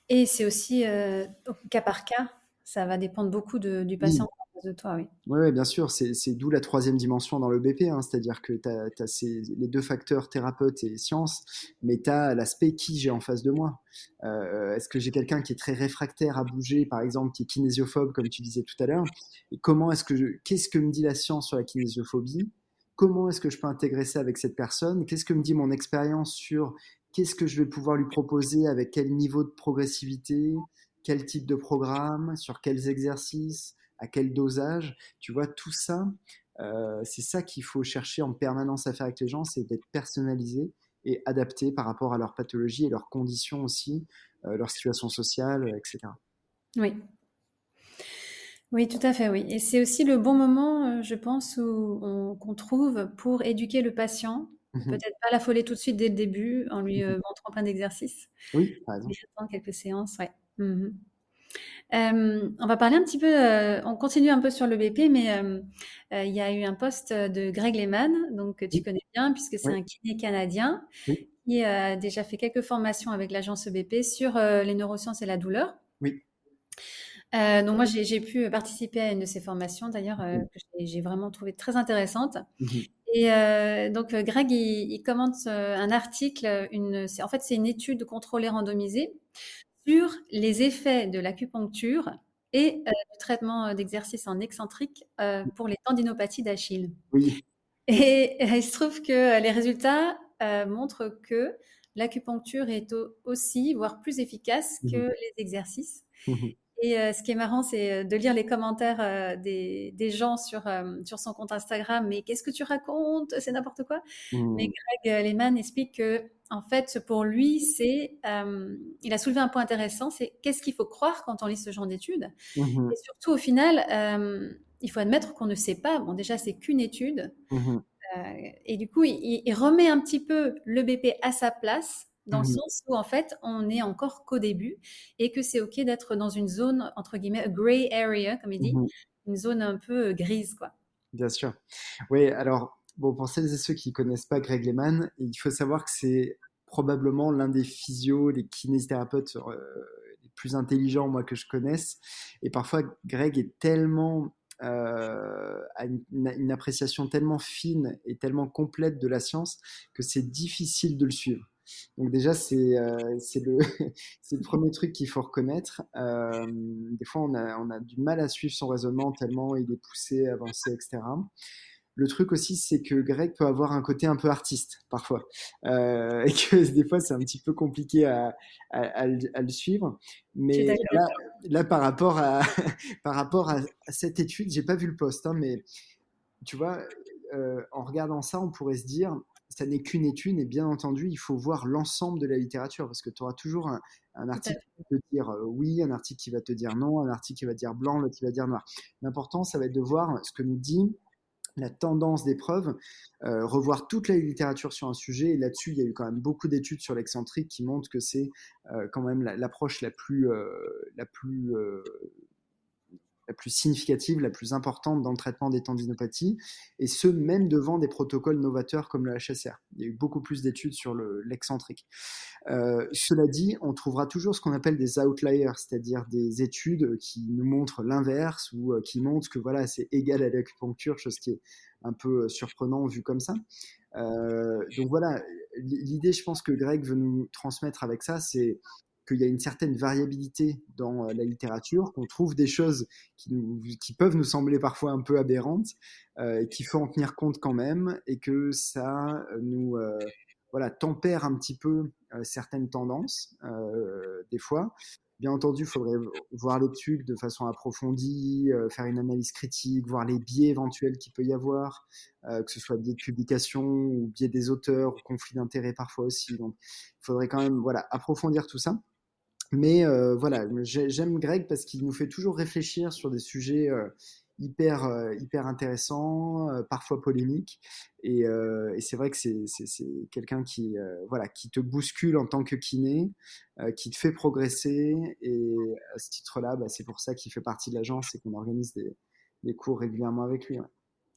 Et c'est aussi euh, cas par cas, ça va dépendre beaucoup du patient. De toi, oui. Oui, bien sûr, c'est d'où la troisième dimension dans le BP, hein. c'est-à-dire que tu as, les deux facteurs thérapeute et science, mais tu as l'aspect qui j'ai en face de moi. Est-ce que j'ai quelqu'un qui est très réfractaire à bouger, par exemple, qui est kinésiophobe, comme tu disais tout à l'heure Et comment est-ce que qu'est-ce que me dit la science sur la kinésiophobie? Comment est-ce que je peux intégrer ça avec cette personne? Qu'est-ce que me dit mon expérience sur qu'est-ce que je vais pouvoir lui proposer avec quel niveau de progressivité, quel type de programme, sur quels exercices, à quel dosage Tu vois, tout ça, euh, c'est ça qu'il faut chercher en permanence à faire avec les gens, c'est d'être personnalisé et adapté par rapport à leur pathologie et leurs conditions aussi, euh, leur situation sociale, etc. Oui, oui, tout à fait, oui. Et c'est aussi le bon moment, euh, je pense, qu'on trouve pour éduquer le patient. Mmh Peut-être pas l'affoler tout de suite dès le début en lui euh, montrant plein d'exercices. Oui, par exemple. quelques séances, ouais. Mmh on va parler un petit peu, euh, on continue un peu sur le BP, mais il y a eu un poste de Greg Lehman, donc que tu connais bien, puisque c'est un kiné canadien qui a déjà fait quelques formations avec l'agence BP sur les neurosciences et la douleur. Oui. Euh, donc moi, j'ai pu participer à une de ces formations, d'ailleurs, euh, que j'ai vraiment trouvé très intéressante. Mmh et euh, donc, Greg, il, commente un article, une, en fait, c'est une étude contrôlée randomisée sur les effets de l'acupuncture et du traitement d'exercice en excentrique pour les tendinopathies d'Achille. Oui. Et, il se trouve que les résultats montrent que l'acupuncture est aussi, voire plus efficace que mmh les exercices. Et euh, ce qui est marrant, c'est euh, de lire les commentaires euh, des, des, gens sur, sur son compte Instagram. Mais qu'est-ce que tu racontes? C'est n'importe quoi. Mmh. Mais Greg Lehman explique que, en fait, pour lui, c'est, il a soulevé un point intéressant, c'est qu'est-ce qu'il faut croire quand on lit ce genre d'études. Mmh. Et surtout, au final, il faut admettre qu'on ne sait pas. Bon, déjà, c'est qu'une étude. Mmh. et du coup, il, il, remet un petit peu le BP à sa place dans le mmh sens où en fait on est encore qu'au début et que c'est ok d'être dans une zone entre guillemets gray area comme il dit, une zone un peu euh, grise quoi. Bien sûr. Oui, alors bon pour celles et ceux qui connaissent pas Greg Lehman, il faut savoir que c'est probablement l'un des physios, les kinésithérapeutes euh, les plus intelligents moi que je connaisse et parfois Greg est tellement euh, une, appréciation tellement fine et tellement complète de la science que c'est difficile de le suivre. Donc déjà, c'est euh, le, le premier truc qu'il faut reconnaître. Euh, des fois, on a, on a du mal à suivre son raisonnement tellement il est poussé, avancé, etc. Le truc aussi, c'est que Greg peut avoir un côté un peu artiste parfois, euh, et que des fois c'est un petit peu compliqué à, à, le suivre. Mais là, là, par rapport à par rapport à, cette étude, j'ai pas vu le poste, hein, mais tu vois, euh, en regardant ça, on pourrait se dire ça n'est qu'une étude et bien entendu, il faut voir l'ensemble de la littérature parce que tu auras toujours un, article qui va te dire euh, oui, un article qui va te dire non, un article qui va te dire blanc, l'autre qui va te dire noir. L'important, ça va être de voir ce que nous dit la tendance des preuves, euh, revoir toute la littérature sur un sujet. Et là-dessus, il y a eu quand même beaucoup d'études sur l'excentrique qui montrent que c'est euh, quand même l'approche la, plus, la plus la plus significative, la plus importante dans le traitement des tendinopathies, et ce, même devant des protocoles novateurs comme le HSR. Il y a eu beaucoup plus d'études sur l'excentrique. Euh, cela dit, on trouvera toujours ce qu'on appelle des outliers, c'est-à-dire des études qui nous montrent l'inverse ou euh, qui montrent que voilà, c'est égal à l'acupuncture, chose qui est un peu euh, surprenant vu comme ça. donc voilà, l'idée, je pense que Greg veut nous transmettre avec ça, c'est qu'il y a une certaine variabilité dans euh, la littérature, qu'on trouve des choses qui, peuvent nous sembler parfois un peu aberrantes, euh, qu'il faut en tenir compte quand même, et que ça euh, nous voilà, tempère un petit peu certaines tendances, des fois. Bien entendu, il faudrait voir l'étude de façon approfondie, faire une analyse critique, voir les biais éventuels qu'il peut y avoir, que ce soit biais de publication ou biais des auteurs, conflit d'intérêts parfois aussi. Donc, il faudrait quand même voilà, approfondir tout ça. Mais voilà, j'aime Greg parce qu'il nous fait toujours réfléchir sur des sujets hyper, euh, hyper intéressant, euh, parfois polémique. Et, euh, et c'est vrai que c'est quelqu'un qui, voilà, qui te bouscule en tant que kiné, qui te fait progresser. Et à ce titre-là, bah, c'est pour ça qu'il fait partie de l'agence et qu'on organise des, des, cours régulièrement avec lui.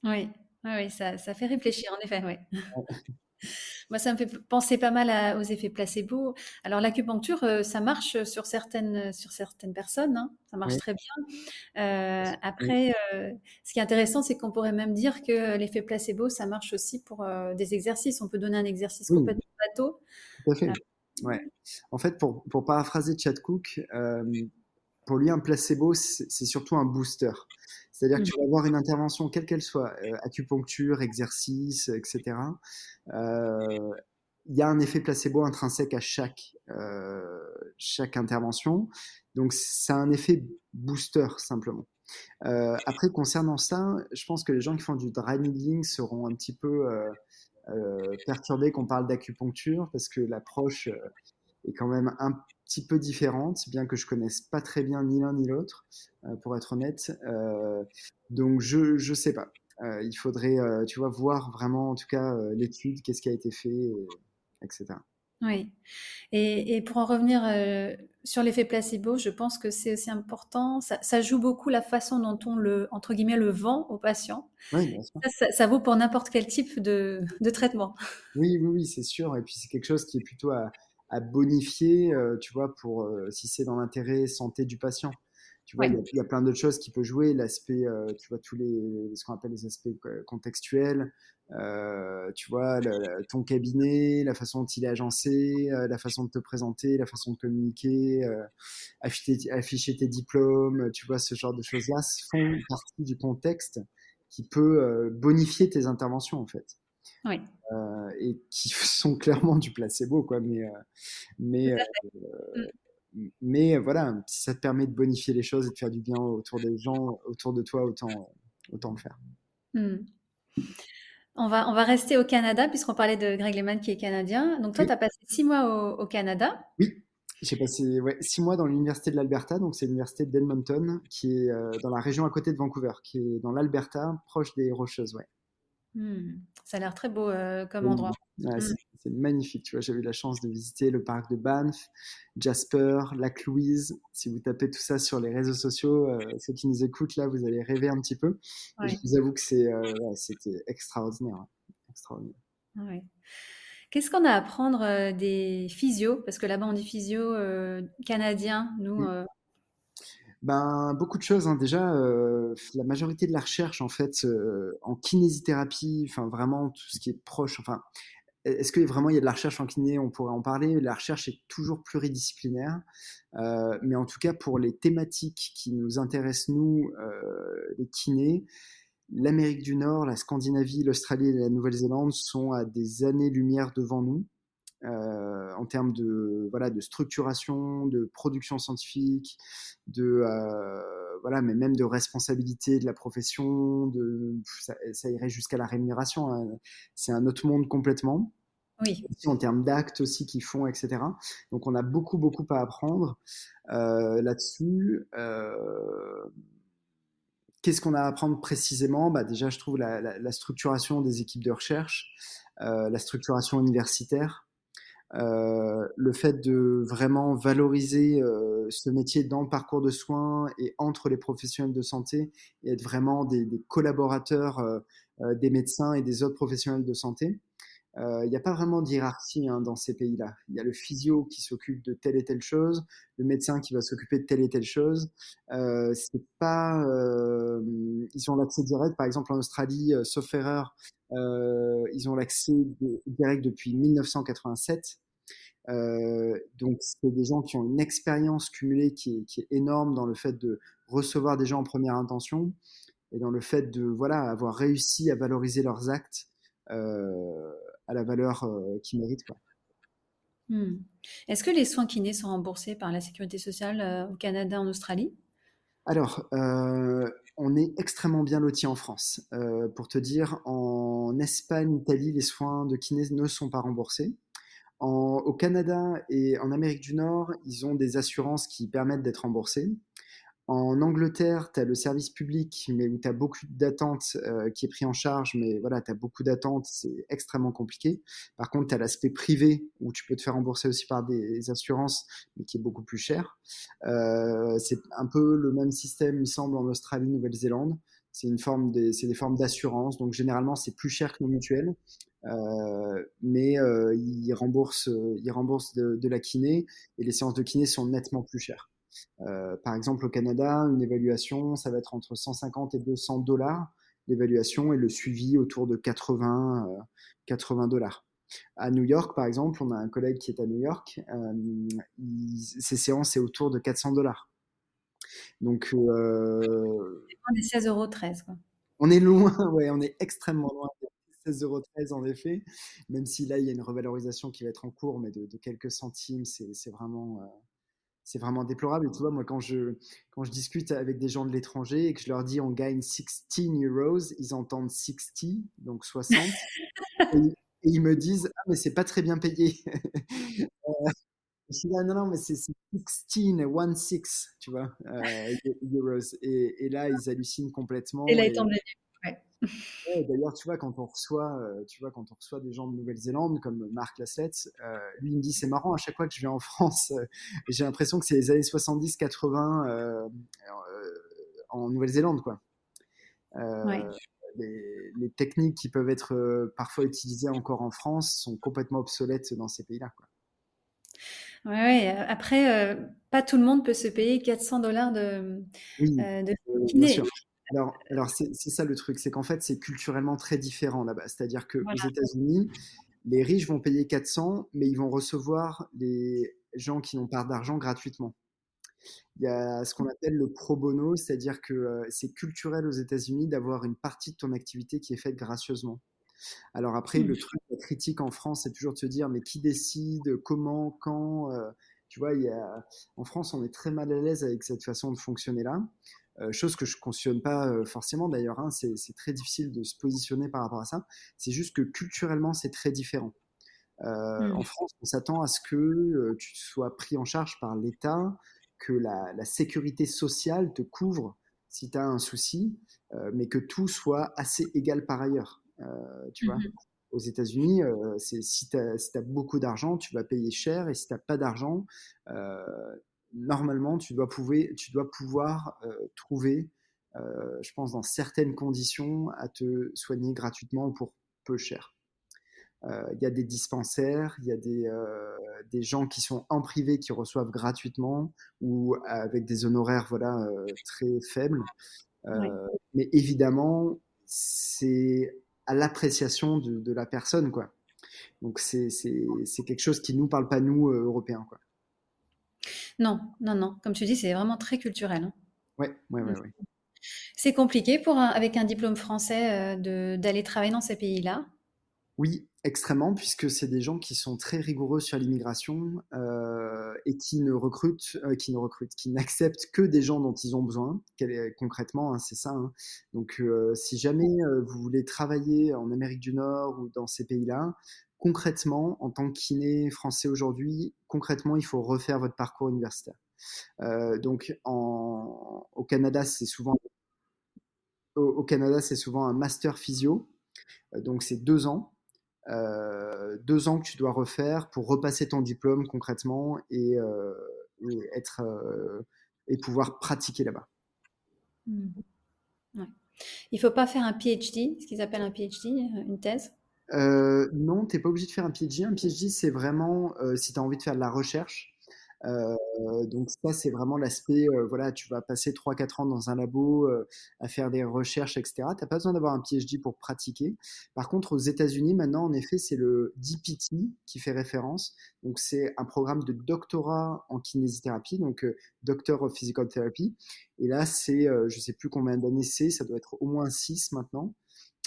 Oui, oui, ça, ça, fait réfléchir, en effet. Moi, ça me fait penser pas mal aux effets placebo. Alors, l'acupuncture, euh, ça marche sur certaines, sur certaines personnes, hein. ça marche très bien. Euh, après, euh, ce qui est intéressant, c'est qu'on pourrait même dire que l'effet placebo, ça marche aussi pour des exercices. On peut donner un exercice complètement bateau. Tout à fait. Ouais. En fait, pour, pour paraphraser Chad Cook, pour lui, un placebo, c'est surtout un booster. C'est-à-dire que tu mmh. vas avoir une intervention, quelle qu'elle soit, euh, acupuncture, exercice, etc. Euh, il y a un effet placebo intrinsèque à chaque, euh, chaque intervention. Donc, c'est un effet booster, simplement. après, concernant ça, je pense que les gens qui font du dry needling seront un petit peu perturbés qu'on parle d'acupuncture parce que l'approche est quand même un petit peu différente, bien que je connaisse pas très bien ni l'un ni l'autre, euh, pour être honnête. Euh, donc je je sais pas. Euh, il faudrait, tu vois, voir vraiment en tout cas l'étude, qu'est-ce qui a été fait, etc. Oui. Et, et, pour en revenir sur l'effet placebo, je pense que c'est aussi important. Ça, ça, joue beaucoup la façon dont on le, entre guillemets, le vend aux patients. Oui, ça, ça, vaut pour n'importe quel type de, de, traitement. Oui, oui, oui, c'est sûr. Et puis c'est quelque chose qui est plutôt à, à bonifier, euh, tu vois, pour euh, si c'est dans l'intérêt santé du patient. Tu vois, il y, a plein d'autres choses qui peuvent jouer. L'aspect, euh, tu vois, tous les, ce qu'on appelle les aspects contextuels. tu vois, ton cabinet, la façon dont il est agencé, la façon de te présenter, la façon de communiquer, afficher, afficher, tes diplômes, tu vois, ce genre de choses-là font partie du contexte qui peut bonifier tes interventions, en fait. Oui. Euh, et qui sont clairement du placebo, quoi. Mais, euh, mais, euh, mm. mais voilà, si ça te permet de bonifier les choses et de faire du bien autour des gens, autour de toi, autant, autant le faire. Mm. On va, on va rester au Canada, puisqu'on parlait de Greg Lehman qui est canadien. Donc, toi, tu as passé six mois au, Canada. Oui, j'ai passé ouais, six mois dans l'université de l'Alberta. Donc, c'est l'université d'Edmonton, qui est dans la région à côté de Vancouver, qui est dans l'Alberta, proche des Rocheuses. Ouais. Hmm. Ça a l'air très beau euh, comme endroit. Hmm. C'est magnifique, tu vois. J'ai eu la chance de visiter le parc de Banff, Jasper, Lac Louise. Si vous tapez tout ça sur les réseaux sociaux, euh, ceux qui nous écoutent là, vous allez rêver un petit peu. Je vous avoue que euh, c'était extraordinaire, hein. extraordinaire. Qu'est-ce qu'on a à apprendre des physios? Parce que là-bas, on dit physio canadien. Nous. Ben, beaucoup de choses. Hein. Déjà, euh, la majorité de la recherche, en fait, euh, en kinésithérapie, enfin vraiment tout ce qui est proche. Enfin, est-ce que vraiment il y a de la recherche en kiné On pourrait en parler? La recherche est toujours pluridisciplinaire, euh, mais en tout cas pour les thématiques qui nous intéressent nous, les kinés, l'Amérique du Nord, la Scandinavie, l'Australie et la Nouvelle-Zélande sont à des années-lumière devant nous. Euh, en termes de voilà de structuration, de production scientifique, de euh, voilà, mais même de responsabilité de la profession, de ça, irait jusqu'à la rémunération. Hein. C'est un autre monde complètement. Oui. en termes d'actes aussi qu'ils font, etc. Donc on a beaucoup beaucoup à apprendre euh, là-dessus. Qu'est-ce qu'on a à apprendre précisément? Bah Déjà, je trouve la, la, structuration des équipes de recherche, la structuration universitaire, euh, le fait de vraiment valoriser euh, ce métier dans le parcours de soins et entre les professionnels de santé et être vraiment des, collaborateurs euh, des médecins et des autres professionnels de santé. Il n'y a pas vraiment d'hierarchie hein, dans ces pays-là. Il y a le physio qui s'occupe de telle et telle chose, le médecin qui va s'occuper de telle et telle chose. c'est pas, ils ont l'accès direct. Par exemple, en Australie, sauf erreur, ils ont l'accès direct depuis 1987 euh, donc, c'est des gens qui ont une expérience cumulée qui est, qui est, énorme dans le fait de recevoir des gens en première intention et dans le fait de voilà avoir réussi à valoriser leurs actes euh, à la valeur euh, qu'ils méritent. Quoi. Hmm. Est-ce que les soins kinés sont remboursés par la sécurité sociale au Canada, en Australie? Alors, on est extrêmement bien loti en France. pour te dire, en Espagne, Italie, les soins de kiné ne sont pas remboursés au Canada et en Amérique du Nord, ils ont des assurances qui permettent d'être remboursés. En Angleterre, tu as le service public, mais où tu as beaucoup d'attentes euh, qui est pris en charge, mais voilà, tu as beaucoup d'attentes, c'est extrêmement compliqué. Par contre, tu as l'aspect privé, où tu peux te faire rembourser aussi par des assurances, mais qui est beaucoup plus cher. Euh, c'est un peu le même système, il me semble, en Australie, Nouvelle-Zélande. C'est une forme c'est des formes d'assurance, donc généralement c'est plus cher que nos mutuelles. Euh, mais euh, ils remboursent, ils remboursent de, la kiné et les séances de kiné sont nettement plus chères. Euh, par exemple, au Canada, une évaluation, ça va être entre 150 et 200 dollars l'évaluation et le suivi autour de 80 80 dollars. À New York, par exemple, on a un collègue qui est à New York, ses séances c'est autour de 400 dollars. Donc, euh, on est 16,13 euros. On est loin, ouais, on est extrêmement loin 16,13 en effet, même si là, il y a une revalorisation qui va être en cours, mais de, quelques centimes, c'est vraiment, euh, c'est vraiment déplorable. Et tu vois, moi, quand je, quand je discute avec des gens de l'étranger et que je leur dis on gagne 16 euros, ils entendent 60, donc 60, et, ils me disent ah, mais c'est pas très bien payé. Euh, je dis, ah, non, non, mais c'est 16, 1, 6, tu vois, euh, euros. Et, et, là, ils hallucinent complètement. Et là, ils tombent D'ailleurs, tu vois, quand on reçoit, euh, tu vois, quand on reçoit des gens de Nouvelle-Zélande comme Marc Laslett, euh, lui il me dit c'est marrant à chaque fois que je vais en France, euh, j'ai l'impression que c'est les années 70-80 en Nouvelle-Zélande, quoi. Les, techniques qui peuvent être parfois utilisées encore en France sont complètement obsolètes dans ces pays-là, quoi. Ouais, Après, pas tout le monde peut se payer 400 dollars de, oui, de kiné. Alors, alors c'est ça le truc, c'est qu'en fait, c'est culturellement très différent là-bas. C'est-à-dire qu'aux États-Unis, les riches vont payer 400, mais ils vont recevoir les gens qui n'ont pas d'argent gratuitement. Il y a ce qu'on appelle le pro bono, c'est-à-dire que euh, c'est culturel aux États-Unis d'avoir une partie de ton activité qui est faite gracieusement. Alors après, le mmh. truc, la critique en France, c'est toujours de se dire, mais qui décide, comment, quand euh, Tu vois, il y a... en France, on est très mal à l'aise avec cette façon de fonctionner là. Euh, chose que je cautionne pas euh, forcément d'ailleurs, hein, c'est très difficile de se positionner par rapport à ça. C'est juste que culturellement, c'est très différent. Euh, en mmh. France, on s'attend à ce que tu sois pris en charge par l'État, que la, sécurité sociale te couvre si tu as un souci, mais que tout soit assez égal par ailleurs. tu vois mmh aux États-Unis, si tu as, beaucoup d'argent, tu vas payer cher, et si tu n'as pas d'argent, normalement, tu dois, tu dois pouvoir euh, trouver, euh, je pense, dans certaines conditions, à te soigner gratuitement ou pour peu cher. Euh, il y a des dispensaires, il y a des, des, gens qui sont en privé qui reçoivent gratuitement ou avec des honoraires voilà, très faibles. Mais évidemment, c'est à l'appréciation de, de, la personne. Quoi. Donc c'est quelque chose qui ne nous parle pas, nous, Européens. Quoi. Non, non, non. Comme tu dis, c'est vraiment très culturel. Oui, oui, oui. C'est compliqué pour avec un diplôme français euh, d'aller travailler dans ces pays-là? Oui, extrêmement, puisque c'est des gens qui sont très rigoureux sur l'immigration euh, et qui ne recrutent, euh, qui ne recrutent, qui n'acceptent que des gens dont ils ont besoin. Concrètement, hein, c'est ça. Hein. Donc, si jamais vous voulez travailler en Amérique du Nord ou dans ces pays-là, concrètement, en tant que kiné français aujourd'hui, concrètement, il faut refaire votre parcours universitaire. Euh, donc, au Canada, c'est souvent un master physio. Euh, donc, c'est deux ans. Euh, deux ans que tu dois refaire pour repasser ton diplôme concrètement et, être et pouvoir pratiquer là-bas. Mmh. Il ne faut pas faire un PhD, ce qu'ils appellent un PhD, une thèse euh, non, tu n'es pas obligé de faire un PhD. Un PhD, c'est vraiment euh, si tu as envie de faire de la recherche. Euh, donc ça, c'est vraiment l'aspect, voilà, tu vas passer 3-4 ans dans un labo à faire des recherches, etc. Tu n'as pas besoin d'avoir un PhD pour pratiquer. Par contre, aux États-Unis, maintenant, en effet, c'est le DPT qui fait référence. Donc c'est un programme de doctorat en kinésithérapie, donc Doctor of Physical Therapy. Et là, c'est, je sais plus combien d'années c'est, ça doit être au moins 6 maintenant.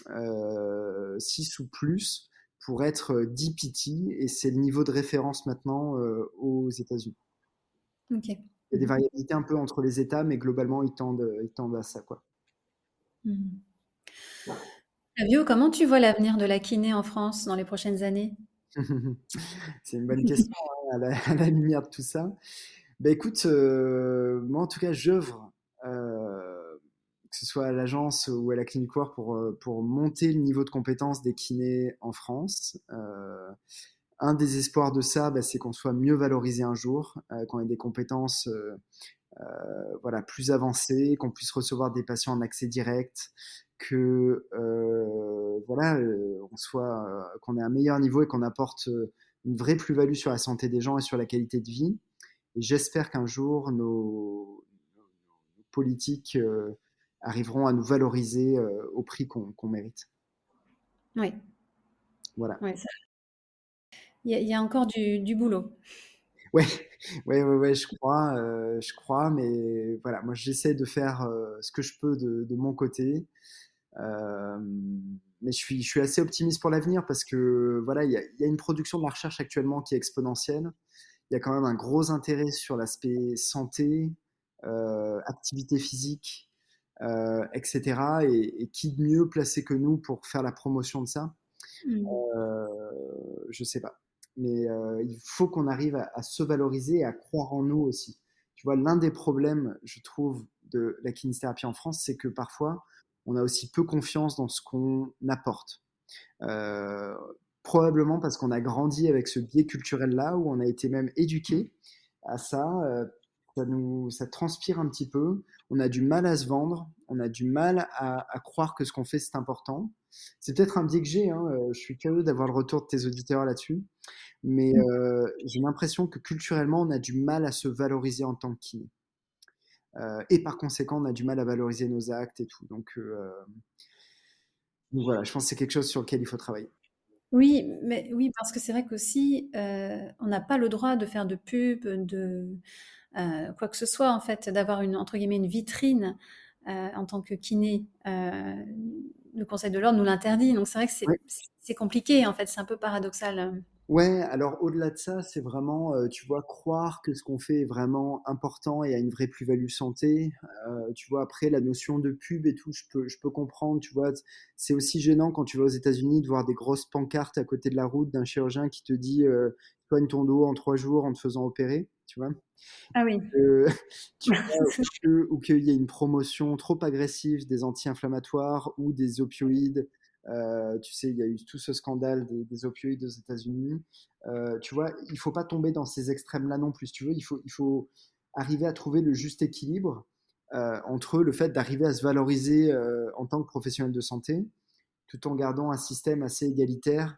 6 euh, ou plus pour être DPT et c'est le niveau de référence maintenant aux États-Unis. Ok. Il y a des variabilités un peu entre les États, mais globalement, ils tendent, ils tendent à ça. Quoi. Mmh. Fabio, comment tu vois l'avenir de la kiné en France dans les prochaines années? C'est une bonne question hein, à, la, lumière de tout ça. Ben écoute, euh, moi en tout cas, j'œuvre, euh, que ce soit à l'agence ou à la clinique War, pour, euh, pour monter le niveau de compétence des kinés en France. un des espoirs de ça, ben, c'est qu'on soit mieux valorisé un jour, qu'on ait des compétences voilà, plus avancées, qu'on puisse recevoir des patients en accès direct, que voilà, on soit, qu'on ait un meilleur niveau et qu'on apporte une vraie plus-value sur la santé des gens et sur la qualité de vie. J'espère qu'un jour, nos, politiques euh, arriveront à nous valoriser euh, au prix qu'on mérite. Oui. Voilà. il, y a, encore du, boulot. Ouais, ouais, ouais, ouais, je crois, euh, je crois, mais voilà, moi j'essaie de faire ce que je peux de, de mon côté. mais je suis, je suis assez optimiste pour l'avenir parce que voilà, il y, a, il y, a, une production de la recherche actuellement qui est exponentielle il y a quand même un gros intérêt sur l'aspect santé, euh, activité physique, euh, etc. Et, qui de mieux placé que nous pour faire la promotion de ça? Mmh. euh, Je sais pas. Mais euh, il faut qu'on arrive à, se valoriser et à croire en nous aussi. Tu vois, l'un des problèmes, je trouve, de la kinésithérapie en France, c'est que parfois, on a aussi peu confiance dans ce qu'on apporte. Euh, probablement parce qu'on a grandi avec ce biais culturel-là, où on a été même éduqué à ça. Euh, ça, nous, ça transpire un petit peu. On a du mal à se vendre. On a du mal à, croire que ce qu'on fait, c'est important. C'est peut-être un biais que j'ai. Hein, euh, je suis curieux d'avoir le retour de tes auditeurs là-dessus. Mais mmh. euh, j'ai l'impression que culturellement, on a du mal à se valoriser en tant que kiné. et par conséquent, on a du mal à valoriser nos actes et tout. Donc, donc voilà, je pense que c'est quelque chose sur lequel il faut travailler. Oui, mais oui, parce que c'est vrai qu'aussi, euh, on n'a pas le droit de faire de pub, de euh, quoi que ce soit, en fait, d'avoir une, entre guillemets, une vitrine euh, en tant que kiné. le Conseil de l'ordre nous l'interdit. Donc c'est vrai que c'est compliqué, en fait, c'est un peu paradoxal. Ouais, alors au-delà de ça, c'est vraiment, euh, tu vois, croire que ce qu'on fait est vraiment important et a une vraie plus-value santé. Euh, tu vois, après, la notion de pub et tout, je peux, je peux comprendre, tu vois. C'est aussi gênant quand tu vas aux États-Unis de voir des grosses pancartes à côté de la route d'un chirurgien qui te dit euh, soigne ton dos en trois jours en te faisant opérer, tu vois. Ah oui. tu vois, ou qu'il y ait une promotion trop agressive des anti-inflammatoires ou des opioïdes euh, tu sais, il y a eu tout ce scandale des, opioïdes aux États-Unis. Euh, tu vois, il faut pas tomber dans ces extrêmes-là non plus. Tu veux, il faut, il faut arriver à trouver le juste équilibre euh, entre le fait d'arriver à se valoriser en tant que professionnel de santé, tout en gardant un système assez égalitaire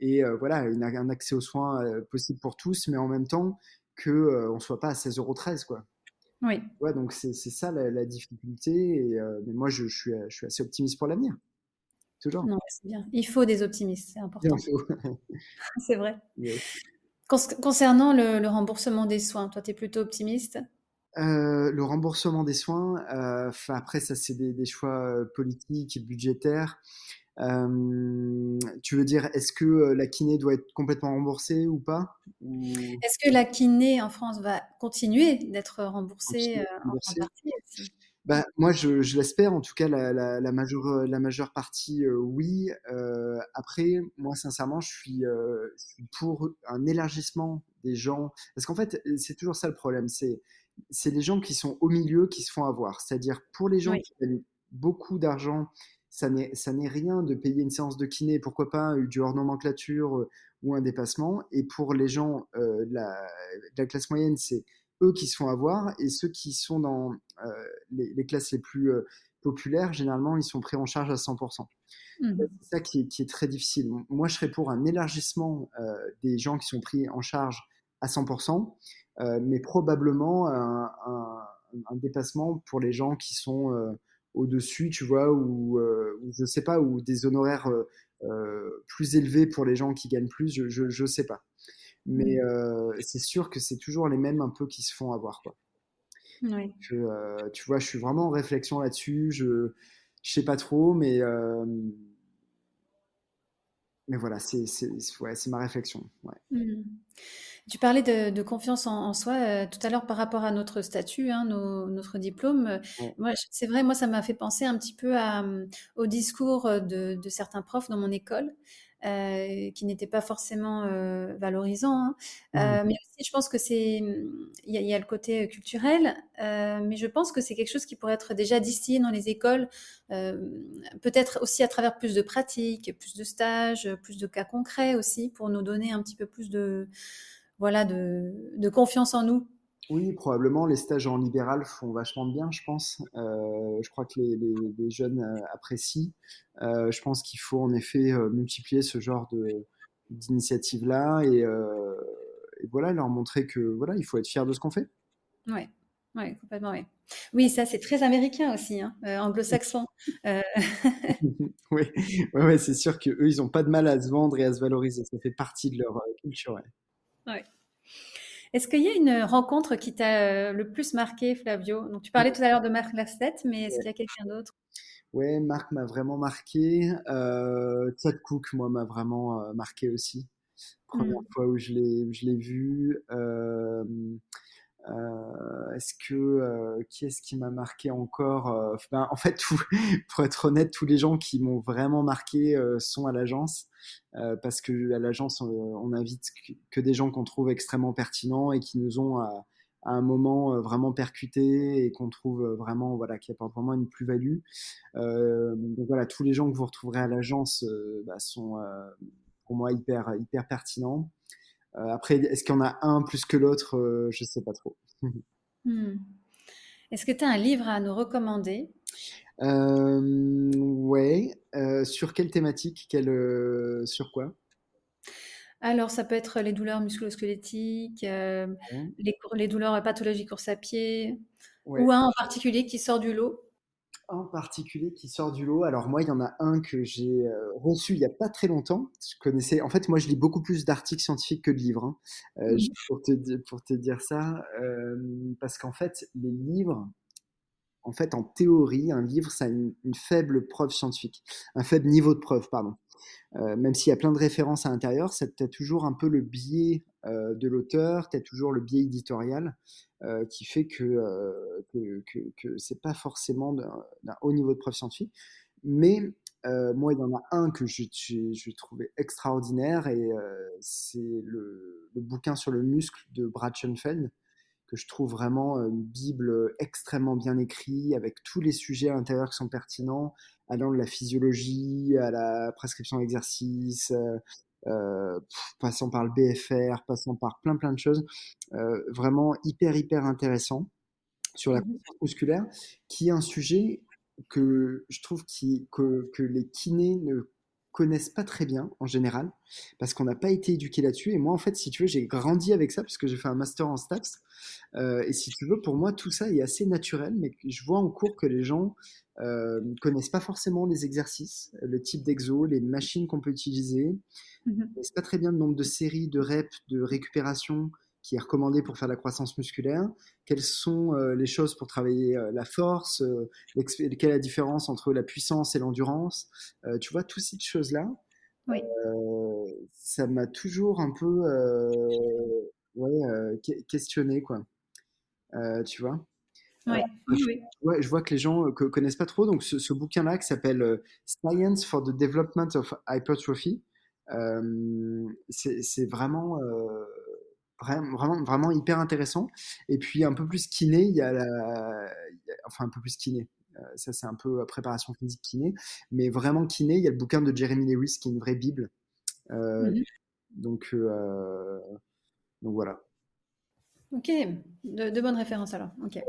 et voilà, un accès aux soins possible pour tous, mais en même temps que on soit pas à 16,13 quoi. Oui. Ouais, donc c'est ça la, difficulté. Et, euh, mais moi, je, suis, je suis assez optimiste pour l'avenir. Toujours. Non, c'est bien. Il faut des optimistes, c'est important. c'est vrai. Concernant le, remboursement des soins, toi, tu es plutôt optimiste? Euh, le remboursement des soins, euh, après ça c'est des, des, choix politiques et budgétaires. Euh, tu veux dire, est-ce que euh, la kiné doit être complètement remboursée ou pas Est-ce que la kiné en France va continuer d'être remboursée euh, en partie bah, moi, je, je l'espère. En tout cas, la, la, la, majeure, la majeure partie, oui. Euh, après, moi, sincèrement, je suis, euh, pour un élargissement des gens. Parce qu'en fait, c'est toujours ça le problème. C'est, c'est les gens qui sont au milieu qui se font avoir. C'est-à-dire, pour les gens qui gagnent beaucoup d'argent ça n'est rien de payer une séance de kiné, pourquoi pas du hors nomenclature euh, ou un dépassement. Et pour les gens euh, la, de la classe moyenne, c'est eux qui se font avoir, et ceux qui sont dans euh, les, classes les plus populaires, généralement, ils sont pris en charge à 100%. Mmh. C'est ça qui est, très difficile. Moi, je serais pour un élargissement des gens qui sont pris en charge à 100%, mais probablement un, un, dépassement pour les gens qui sont au-dessus, tu vois, ou, euh, je sais pas, ou des honoraires euh, euh, plus élevés pour les gens qui gagnent plus, je, je, sais pas. Mais mmh. c'est sûr que c'est toujours les mêmes un peu qui se font avoir, quoi. Oui. tu vois, je suis vraiment en réflexion là-dessus. Je, je sais pas trop, mais mais voilà, c'est ouais, ma réflexion. Ouais. Mmh. Tu parlais de, confiance en, soi euh, tout à l'heure par rapport à notre statut, hein, notre diplôme. Moi, c'est vrai, moi, ça m'a fait penser un petit peu à, au discours de, de, certains profs dans mon école. Euh, qui n'était pas forcément euh, valorisant. Hein. Mmh. Euh, mais aussi, je pense que c'est, il y, a le côté culturel, mais je pense que c'est quelque chose qui pourrait être déjà distillé dans les écoles, peut-être aussi à travers plus de pratiques, plus de stages, plus de cas concrets aussi, pour nous donner un petit peu plus de, voilà, de, de confiance en nous. Oui, probablement. Les stages en libéral font vachement bien, je pense. Euh, je crois que les, les, jeunes euh, apprécient. Euh, je pense qu'il faut en effet multiplier ce genre d'initiative-là et, et, voilà, leur montrer que voilà, il faut être fier de ce qu'on fait. Ouais. Oui, complètement, oui. Oui, ça, c'est très américain aussi, hein, anglo-saxon. oui, ouais, ouais, c'est sûr qu'eux, ils n'ont pas de mal à se vendre et à se valoriser. Ça fait partie de leur culture. Oui. Est-ce qu'il y a une rencontre qui t'a euh, le plus marqué, Flavio? Donc, tu parlais tout à l'heure de Marc Lassette, mais est-ce qu'il y a quelqu'un d'autre? Ouais, Marc m'a vraiment marqué. Euh, Cook, moi, m'a vraiment euh, marqué aussi. Première mmh. fois où je l'ai vu. Euh, euh, est-ce que euh, qui est-ce qui m'a marqué encore euh, ben, En fait, pour être honnête, tous les gens qui m'ont vraiment marqué sont à l'agence parce que à l'agence, on, invite que, des gens qu'on trouve extrêmement pertinents et qui nous ont à, un moment vraiment percuté et qu'on trouve vraiment voilà qui apportent vraiment une plus-value. donc voilà, tous les gens que vous retrouverez à l'agence bah, sont pour moi hyper hyper pertinents. Euh, après, est-ce qu'il y en a un plus que l'autre euh, Je ne sais pas trop. Hmm. Est-ce que tu as un livre à nous recommander? Euh, Ouais. sur quelle thématique? Quelle, Sur quoi? Alors, ça peut être les douleurs musculo-squelettiques, les, les, douleurs pathologiques course à pied, ou un en particulier qui sort du lot en particulier qui sort du lot. Alors moi, il y en a un que j'ai euh, reçu il n'y a pas très longtemps. Je connaissais. En fait, moi, je lis beaucoup plus d'articles scientifiques que de livres. Hein. Euh, mmh. pour, te, pour te dire ça, euh, parce qu'en fait, les livres, en fait, en théorie, un livre, ça a une, faible preuve scientifique, un faible niveau de preuve, pardon. même s'il y a plein de références à l'intérieur, tu as toujours un peu le biais de l'auteur, tu as toujours le biais éditorial. Euh, qui fait que, euh, que c'est pas forcément d'un haut niveau de preuve scientifique. Mais euh, moi, il y en a un que j'ai trouvé extraordinaire et c'est le, bouquin sur le muscle de Brad Schoenfeld que je trouve vraiment une bible extrêmement bien écrite avec tous les sujets à l'intérieur qui sont pertinents, allant de la physiologie à la prescription d'exercice, euh, passant par le BFR, passant par plein plein de choses, euh, vraiment hyper hyper intéressant sur la mmh conscience musculaire, qui est un sujet que je trouve qui, que, que les kinés ne connaissent pas très bien en général, parce qu'on n'a pas été éduqué là-dessus. Et moi, en fait, si tu veux, j'ai grandi avec ça, parce que j'ai fait un master en stats. Euh, et si tu veux, pour moi, tout ça est assez naturel, mais je vois en cours que les gens euh, ne connaissent pas forcément les exercices, le type d'exo, les machines qu'on peut utiliser. Ne connaissent pas très bien le nombre de séries, de reps, de récupération qui est recommandé pour faire la croissance musculaire, quelles sont euh, les choses pour travailler euh, la force, euh, quelle est la différence entre la puissance et l'endurance, tu vois, toutes ces choses-là, oui. ça m'a toujours un peu ouais, questionné, quoi. tu vois? Ouais, je, vois que les gens ne connaissent pas trop. Donc, ce, bouquin-là qui s'appelle Science for the Development of Hypertrophy, c'est vraiment vraiment, vraiment hyper intéressant. Et puis un peu plus kiné, il y a la, enfin un peu plus kiné. Euh, ça, c'est un peu euh, préparation physique kiné. Mais vraiment kiné, il y a le bouquin de Jeremy Lewis qui est une vraie Bible. Euh, mmh donc, donc voilà. Ok, de, bonnes références alors. Ok.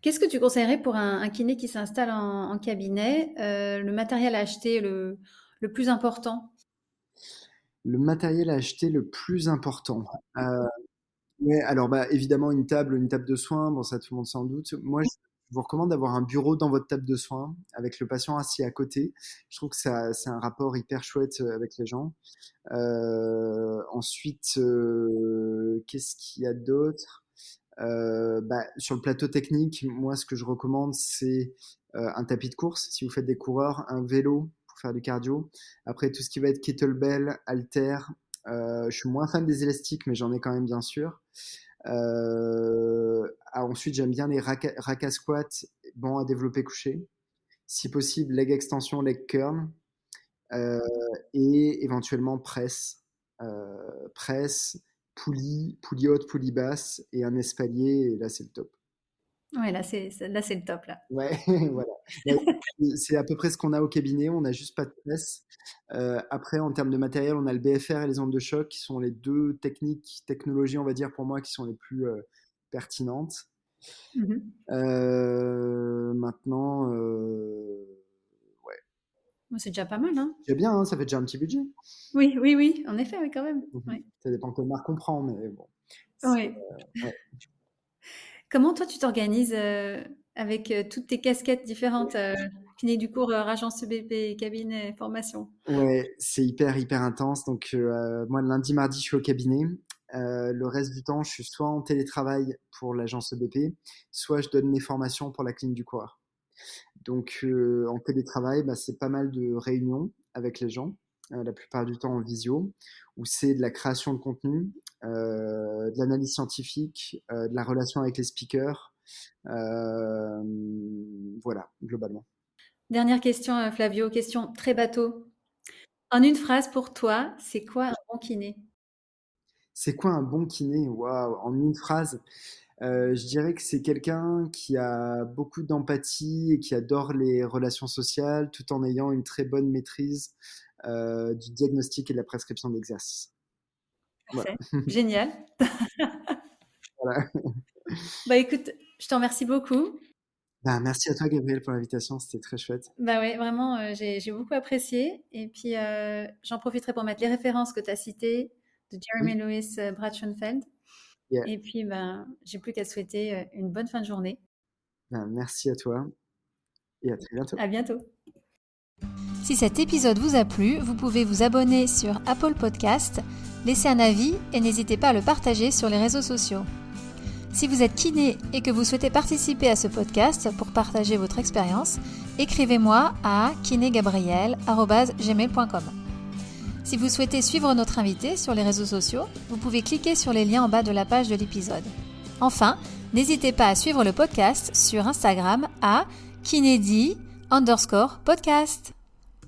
Qu'est-ce que tu conseillerais pour un, kiné qui s'installe en, cabinet Le matériel à acheter le, le plus important? Le matériel à acheter le plus important. Euh, alors bah, évidemment une table, une table de soins, bon ça tout le monde sans doute. Moi je vous recommande d'avoir un bureau dans votre table de soins avec le patient assis à côté. Je trouve que ça c'est un rapport hyper chouette euh, avec les gens. Euh, ensuite, qu'est-ce qu'il y a d'autre? Bah, Sur le plateau technique, moi ce que je recommande c'est un tapis de course si vous faites des coureurs, un vélo faire du cardio. Après, tout ce qui va être kettlebell, halter, je suis moins fan des élastiques, mais j'en ai quand même bien sûr. Ah, ensuite, j'aime bien les raka, squats, bon à développer couché. Si possible, leg extension, leg curl. et éventuellement presse. presse, poulie, poulie haute, poulie basse et un espalier. Et là, c'est le top. Ouais, là, c'est, là, c'est le top, là. Ouais, voilà. c'est à peu près ce qu'on a au cabinet. On n'a juste pas de presse. Euh, après, en termes de matériel, on a le BFR et les ondes de choc qui sont les deux techniques, technologies, on va dire, pour moi, qui sont les plus euh, pertinentes. Mmh euh, maintenant, ouais. c'est déjà pas mal, hein C'est bien, hein, ça fait déjà un petit budget. Oui, oui, oui, en effet, oui, quand même. Mmh ça dépend quelle marque on prend, mais bon. Oui. Ouais. Comment toi tu t'organises euh, avec euh, toutes tes casquettes différentes, euh, kiné du cours, agence BP, cabinet, formation? Ouais, c'est hyper hyper intense. Donc moi lundi, mardi, je suis au cabinet. le reste du temps, je suis soit en télétravail pour l'agence BP, soit je donne mes formations pour la clinique du coureur. Donc en télétravail, bah, c'est pas mal de réunions avec les gens. Euh, la plupart du temps en visio, où c'est de la création de contenu, euh, de l'analyse scientifique, euh, de la relation avec les speakers. voilà, globalement. Dernière question, Flavio, question très bateau. En une phrase pour toi, c'est quoi un bon kiné? C'est quoi un bon kiné? Waouh, en une phrase. je dirais que c'est quelqu'un qui a beaucoup d'empathie et qui adore les relations sociales tout en ayant une très bonne maîtrise euh, du diagnostic et de la prescription d'exercice. Voilà. Génial. voilà. Bah écoute, je te remercie beaucoup. Bah, merci à toi, Gabriel, pour l'invitation. C'était très chouette. Bah ouais, vraiment, euh, j'ai beaucoup apprécié. Et puis, euh, j'en profiterai pour mettre les références que tu as citées de Jeremy Lewis Brachenfeld. Et puis, ben, j'ai plus qu'à souhaiter une bonne fin de journée. Bah, merci à toi et à très bientôt. À bientôt. Si cet épisode vous a plu, vous pouvez vous abonner sur Apple Podcast, laisser un avis et n'hésitez pas à le partager sur les réseaux sociaux. Si vous êtes kiné et que vous souhaitez participer à ce podcast pour partager votre expérience, écrivez-moi à kinégabriel.gmail.com. Si vous souhaitez suivre notre invité sur les réseaux sociaux, vous pouvez cliquer sur les liens en bas de la page de l'épisode. Enfin, n'hésitez pas à suivre le podcast sur Instagram à kinédi underscore podcast.